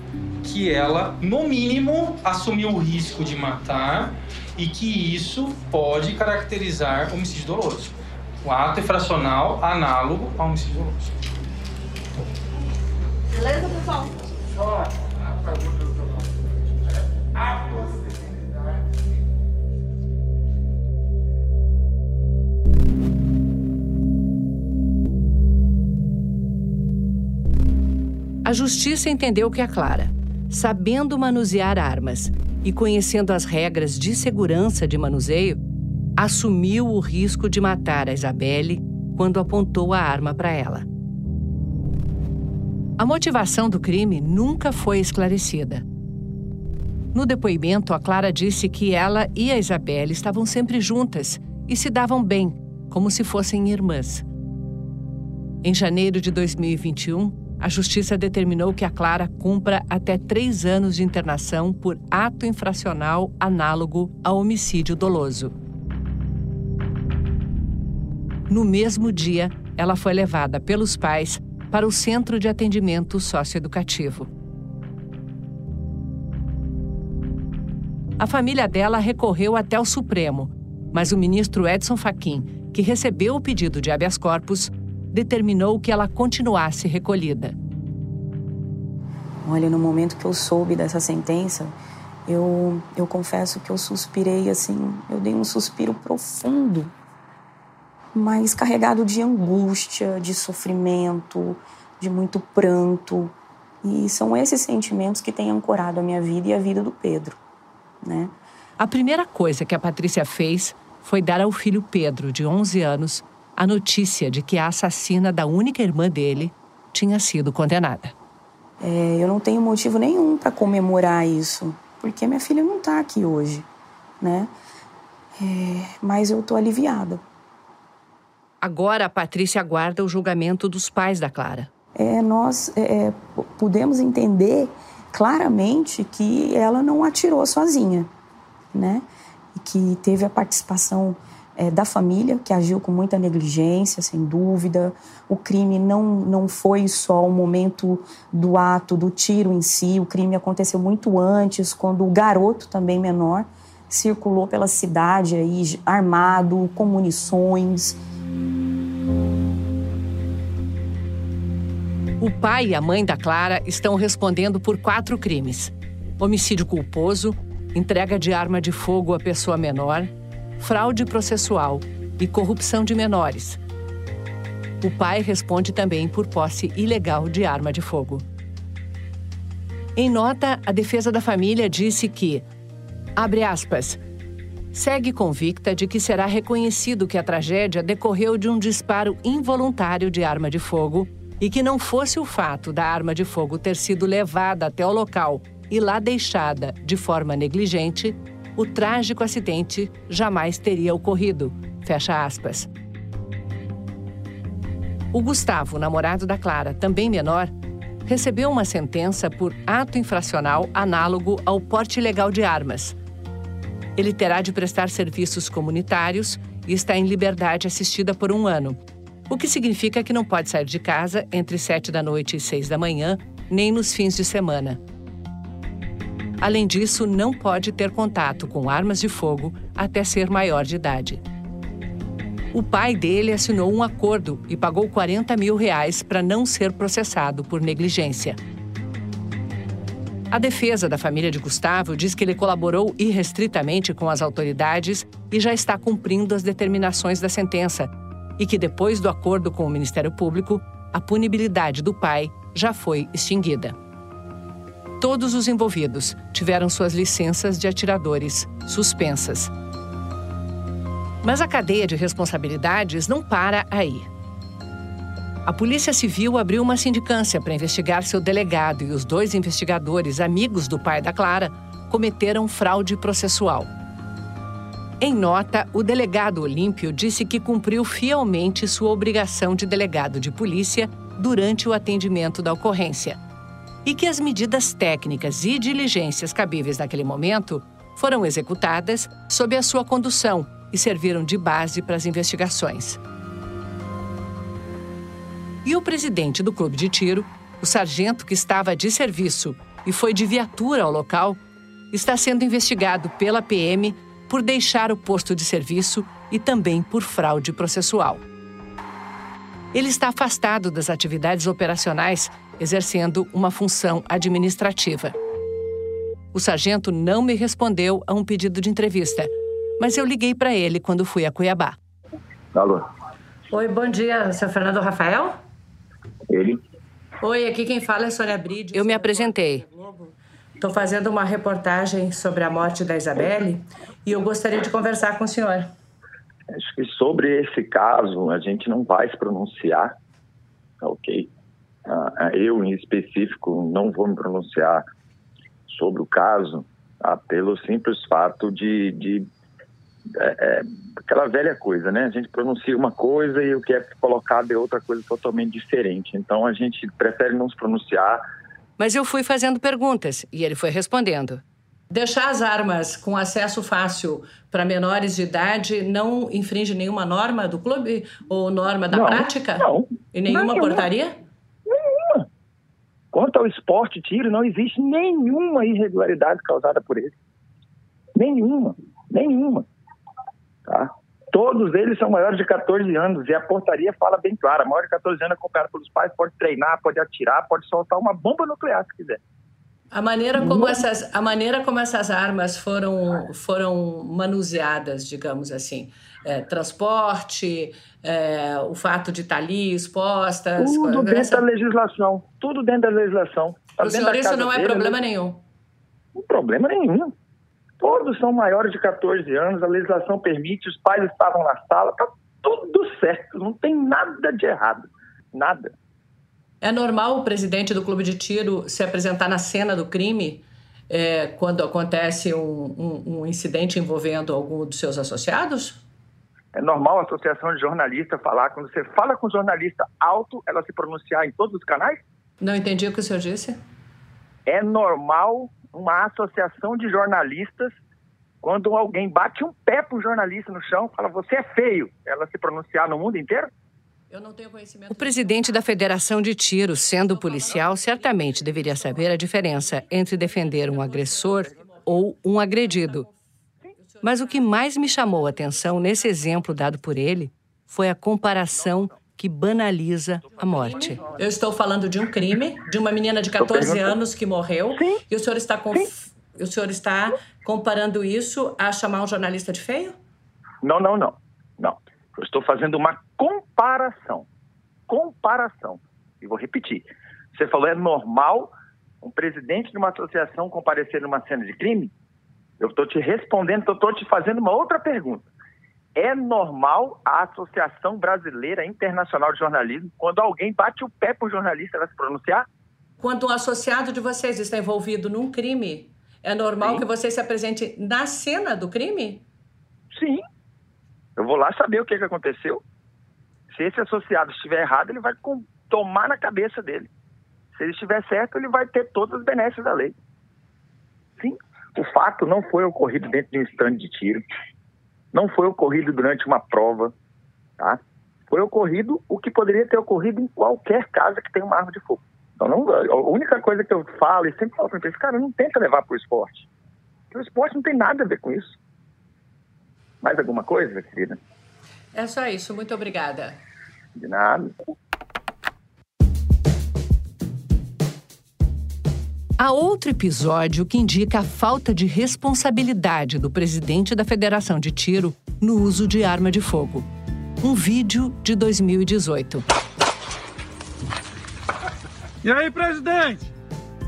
que ela, no mínimo, assumiu o risco de matar e que isso pode caracterizar homicídio doloso. O ato infracional análogo ao homicídio doloso. Beleza, pessoal? Só a pergunta do A possibilidade A justiça entendeu que a Clara, sabendo manusear armas e conhecendo as regras de segurança de manuseio, assumiu o risco de matar a Isabelle quando apontou a arma para ela. A motivação do crime nunca foi esclarecida. No depoimento, a Clara disse que ela e a Isabelle estavam sempre juntas e se davam bem, como se fossem irmãs. Em janeiro de 2021, a Justiça determinou que a Clara cumpra até três anos de internação por ato infracional análogo a homicídio doloso. No mesmo dia, ela foi levada pelos pais para o Centro de Atendimento Socioeducativo. A família dela recorreu até o Supremo, mas o ministro Edson Fachin, que recebeu o pedido de habeas corpus, determinou que ela continuasse recolhida. Olha, no momento que eu soube dessa sentença, eu, eu confesso que eu suspirei assim, eu dei um suspiro profundo, mas carregado de angústia, de sofrimento, de muito pranto. E são esses sentimentos que têm ancorado a minha vida e a vida do Pedro, né? A primeira coisa que a Patrícia fez foi dar ao filho Pedro, de 11 anos, a notícia de que a assassina da única irmã dele tinha sido condenada. É, eu não tenho motivo nenhum para comemorar isso, porque minha filha não está aqui hoje, né? É, mas eu tô aliviada. Agora a Patrícia aguarda o julgamento dos pais da Clara. É, nós é, pudemos entender claramente que ela não atirou sozinha, né? Que teve a participação é, da família, que agiu com muita negligência, sem dúvida. O crime não, não foi só o momento do ato, do tiro em si, o crime aconteceu muito antes, quando o garoto, também menor, circulou pela cidade aí, armado, com munições. O pai e a mãe da Clara estão respondendo por quatro crimes: homicídio culposo, entrega de arma de fogo à pessoa menor, fraude processual e corrupção de menores. O pai responde também por posse ilegal de arma de fogo. Em nota, a defesa da família disse que, abre aspas, segue convicta de que será reconhecido que a tragédia decorreu de um disparo involuntário de arma de fogo e que não fosse o fato da arma de fogo ter sido levada até o local e lá deixada de forma negligente, o trágico acidente jamais teria ocorrido. Fecha aspas. O Gustavo, namorado da Clara, também menor, recebeu uma sentença por ato infracional análogo ao porte ilegal de armas. Ele terá de prestar serviços comunitários e está em liberdade assistida por um ano, o que significa que não pode sair de casa entre sete da noite e seis da manhã, nem nos fins de semana. Além disso, não pode ter contato com armas de fogo até ser maior de idade. O pai dele assinou um acordo e pagou 40 mil reais para não ser processado por negligência. A defesa da família de Gustavo diz que ele colaborou irrestritamente com as autoridades e já está cumprindo as determinações da sentença, e que depois do acordo com o Ministério Público, a punibilidade do pai já foi extinguida. Todos os envolvidos tiveram suas licenças de atiradores suspensas. Mas a cadeia de responsabilidades não para aí. A Polícia Civil abriu uma sindicância para investigar seu delegado e os dois investigadores, amigos do pai da Clara, cometeram fraude processual. Em nota, o delegado Olímpio disse que cumpriu fielmente sua obrigação de delegado de polícia durante o atendimento da ocorrência e que as medidas técnicas e diligências cabíveis naquele momento foram executadas sob a sua condução e serviram de base para as investigações. E o presidente do clube de tiro, o sargento que estava de serviço e foi de viatura ao local, está sendo investigado pela PM por deixar o posto de serviço e também por fraude processual. Ele está afastado das atividades operacionais, exercendo uma função administrativa. O sargento não me respondeu a um pedido de entrevista, mas eu liguei para ele quando fui a Cuiabá. Alô? Oi, bom dia, seu Fernando Rafael? Ele? Oi, aqui quem fala é Sônia Bride. Eu me apresentei. Estou fazendo uma reportagem sobre a morte da Isabelle e eu gostaria de conversar com o senhor. Acho que sobre esse caso a gente não vai se pronunciar, ok? Uh, eu, em específico, não vou me pronunciar sobre o caso uh, pelo simples fato de, de é, é, aquela velha coisa, né? A gente pronuncia uma coisa e o que é colocado é outra coisa totalmente diferente. Então a gente prefere não se pronunciar mas eu fui fazendo perguntas e ele foi respondendo. Deixar as armas com acesso fácil para menores de idade não infringe nenhuma norma do clube ou norma da não, prática? Não. E nenhuma não, portaria? Nenhuma. Quanto ao esporte tiro, não existe nenhuma irregularidade causada por ele. Nenhuma. Nenhuma. Tá? Todos eles são maiores de 14 anos e a portaria fala bem clara: maior de 14 anos acompanhado pelos pais pode treinar, pode atirar, pode soltar uma bomba nuclear se quiser. A maneira como essas, a maneira como essas armas foram, foram manuseadas, digamos assim, é, transporte, é, o fato de estar ali expostas. Tudo dentro essa... da legislação. Tudo dentro da legislação. Tá o senhor isso não é dele, problema nenhum? Não problema nenhum. Todos são maiores de 14 anos, a legislação permite, os pais estavam na sala, tá tudo certo, não tem nada de errado. Nada. É normal o presidente do clube de tiro se apresentar na cena do crime é, quando acontece um, um, um, incidente envolvendo algum dos seus associados? É normal a associação de jornalistas falar, quando você fala com jornalista alto, ela se pronunciar em todos os canais? Não entendi o que o senhor disse. É normal uma associação de jornalistas, quando alguém bate um pé para o jornalista no chão, fala, você é feio, ela se pronunciar no mundo inteiro? Eu não tenho conhecimento. O presidente da Federação de Tiro, sendo policial, certamente deveria saber a diferença entre defender um agressor ou um agredido. Mas o que mais me chamou a atenção nesse exemplo dado por ele foi a comparação que banaliza a morte. Eu estou falando de um crime, de uma menina de 14 anos que morreu, Sim. e o senhor está o senhor está comparando isso a chamar um jornalista de feio? Não, não, não. Não. Eu estou fazendo uma comparação. Comparação. E vou repetir. Você falou é normal um presidente de uma associação comparecer numa cena de crime? Eu estou te respondendo, estou te fazendo uma outra pergunta. É normal a Associação Brasileira Internacional de Jornalismo, quando alguém bate o pé para o jornalista, ela se pronunciar? Quando um associado de vocês está envolvido num crime, é normal Sim. que você se apresente na cena do crime? Sim. Eu vou lá saber o que, que aconteceu. Se esse associado estiver errado, ele vai tomar na cabeça dele. Se ele estiver certo, ele vai ter todas as benesses da lei. Sim, o fato não foi ocorrido dentro de um stand de tiro. Não foi ocorrido durante uma prova, tá? Foi ocorrido o que poderia ter ocorrido em qualquer casa que tenha uma arma de fogo. Então, não, a única coisa que eu falo e sempre falo para eles, cara, não tenta levar para o esporte. Porque o esporte não tem nada a ver com isso. Mais alguma coisa, querida? É só isso. Muito obrigada. De nada. Há outro episódio que indica a falta de responsabilidade do presidente da Federação de Tiro no uso de arma de fogo. Um vídeo de 2018. E aí, presidente?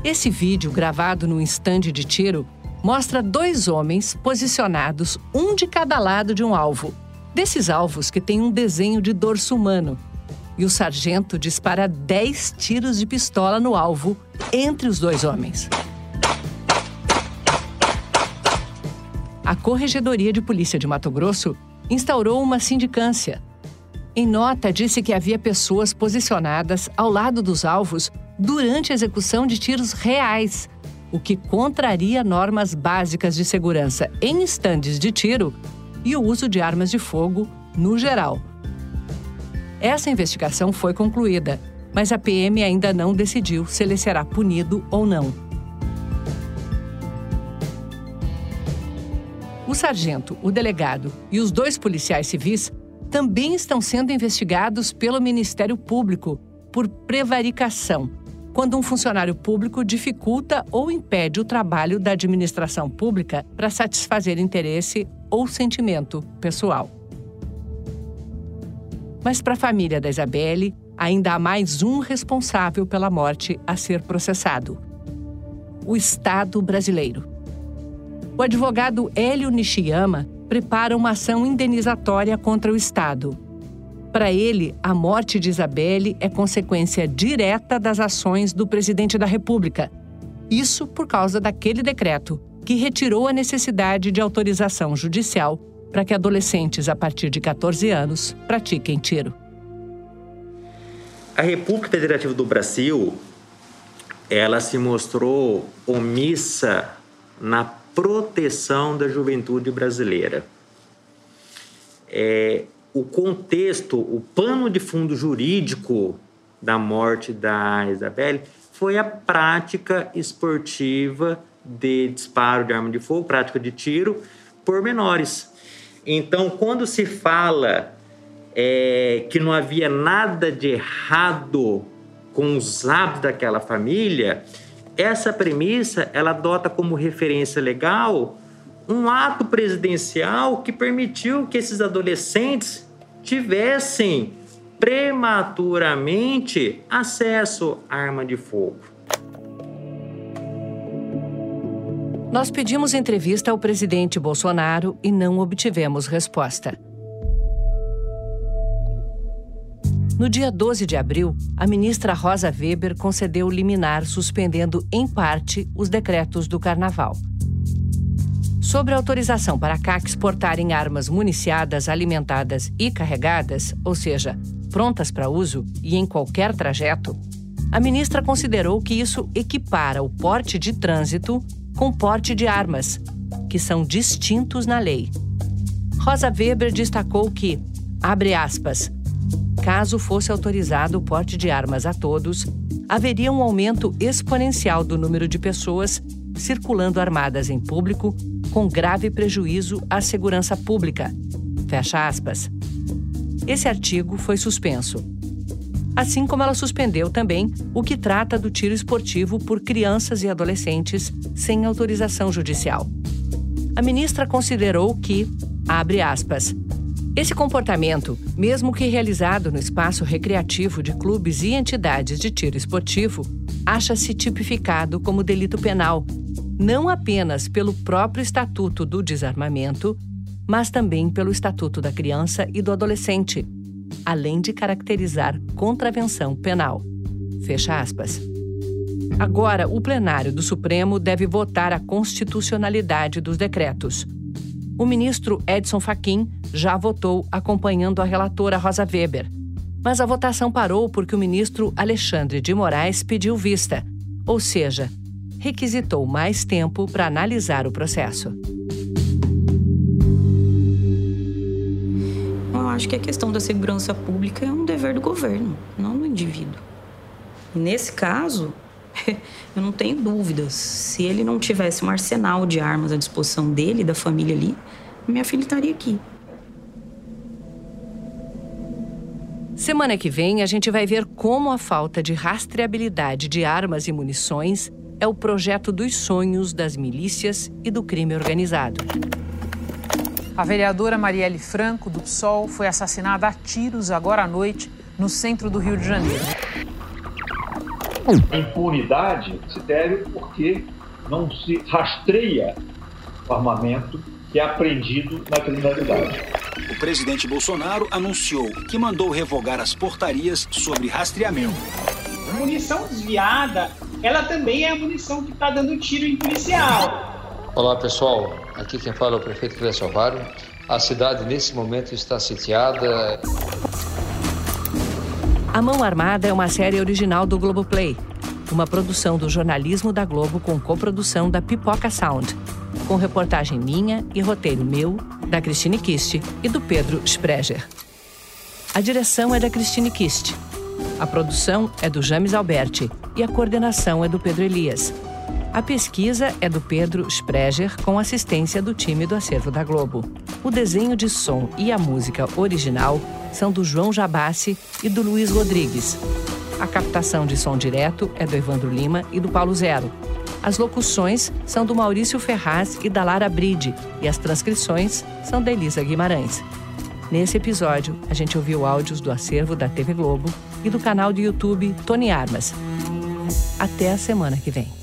Esse vídeo, gravado num estande de tiro, mostra dois homens posicionados, um de cada lado de um alvo. Desses alvos que tem um desenho de dorso humano, e o sargento dispara 10 tiros de pistola no alvo entre os dois homens. A Corregedoria de Polícia de Mato Grosso instaurou uma sindicância. Em nota, disse que havia pessoas posicionadas ao lado dos alvos durante a execução de tiros reais, o que contraria normas básicas de segurança em estandes de tiro e o uso de armas de fogo no geral. Essa investigação foi concluída, mas a PM ainda não decidiu se ele será punido ou não. O sargento, o delegado e os dois policiais civis também estão sendo investigados pelo Ministério Público por prevaricação, quando um funcionário público dificulta ou impede o trabalho da administração pública para satisfazer interesse ou sentimento pessoal. Mas para a família da Isabelle, ainda há mais um responsável pela morte a ser processado: o Estado brasileiro. O advogado Hélio Nishiyama prepara uma ação indenizatória contra o Estado. Para ele, a morte de Isabelle é consequência direta das ações do presidente da República. Isso por causa daquele decreto que retirou a necessidade de autorização judicial para que adolescentes a partir de 14 anos pratiquem tiro. A República Federativa do Brasil, ela se mostrou omissa na proteção da juventude brasileira. É, o contexto, o pano de fundo jurídico da morte da Isabelle foi a prática esportiva de disparo de arma de fogo, prática de tiro por menores. Então, quando se fala é, que não havia nada de errado com os hábitos daquela família, essa premissa ela adota como referência legal um ato presidencial que permitiu que esses adolescentes tivessem prematuramente acesso à arma de fogo. Nós pedimos entrevista ao presidente Bolsonaro e não obtivemos resposta. No dia 12 de abril, a ministra Rosa Weber concedeu liminar suspendendo em parte os decretos do Carnaval. Sobre a autorização para a CAC exportarem armas municiadas, alimentadas e carregadas, ou seja, prontas para uso e em qualquer trajeto, a ministra considerou que isso equipara o porte de trânsito com porte de armas, que são distintos na lei. Rosa Weber destacou que, abre aspas, caso fosse autorizado o porte de armas a todos, haveria um aumento exponencial do número de pessoas circulando armadas em público, com grave prejuízo à segurança pública. Fecha aspas. Esse artigo foi suspenso assim como ela suspendeu também o que trata do tiro esportivo por crianças e adolescentes sem autorização judicial. A ministra considerou que, abre aspas, esse comportamento, mesmo que realizado no espaço recreativo de clubes e entidades de tiro esportivo, acha-se tipificado como delito penal, não apenas pelo próprio Estatuto do Desarmamento, mas também pelo Estatuto da Criança e do Adolescente, além de caracterizar contravenção penal. Fecha aspas. Agora, o plenário do Supremo deve votar a constitucionalidade dos decretos. O ministro Edson Fachin já votou acompanhando a relatora Rosa Weber. Mas a votação parou porque o ministro Alexandre de Moraes pediu vista, ou seja, requisitou mais tempo para analisar o processo. Acho que a questão da segurança pública é um dever do governo, não do indivíduo. Nesse caso, eu não tenho dúvidas. Se ele não tivesse um arsenal de armas à disposição dele e da família ali, minha filha estaria aqui. Semana que vem, a gente vai ver como a falta de rastreabilidade de armas e munições é o projeto dos sonhos das milícias e do crime organizado. A vereadora Marielle Franco, do PSOL, foi assassinada a tiros agora à noite no centro do Rio de Janeiro. A impunidade se deve porque não se rastreia o armamento que é apreendido na criminalidade. O presidente Bolsonaro anunciou que mandou revogar as portarias sobre rastreamento. A munição desviada, ela também é a munição que está dando tiro em policial. Olá pessoal, aqui quem fala é o prefeito Clécio Alvaro. A cidade nesse momento está sitiada. A Mão Armada é uma série original do Globoplay, uma produção do jornalismo da Globo com coprodução da Pipoca Sound com reportagem minha e roteiro meu, da Christine Kist e do Pedro Spreger. A direção é da Christine Kist. A produção é do James Alberti e a coordenação é do Pedro Elias. A pesquisa é do Pedro Spreger com assistência do time do Acervo da Globo. O desenho de som e a música original são do João Jabassi e do Luiz Rodrigues. A captação de som direto é do Evandro Lima e do Paulo Zero. As locuções são do Maurício Ferraz e da Lara Bride, e as transcrições são da Elisa Guimarães. Nesse episódio, a gente ouviu áudios do acervo da TV Globo e do canal do YouTube Tony Armas. Até a semana que vem.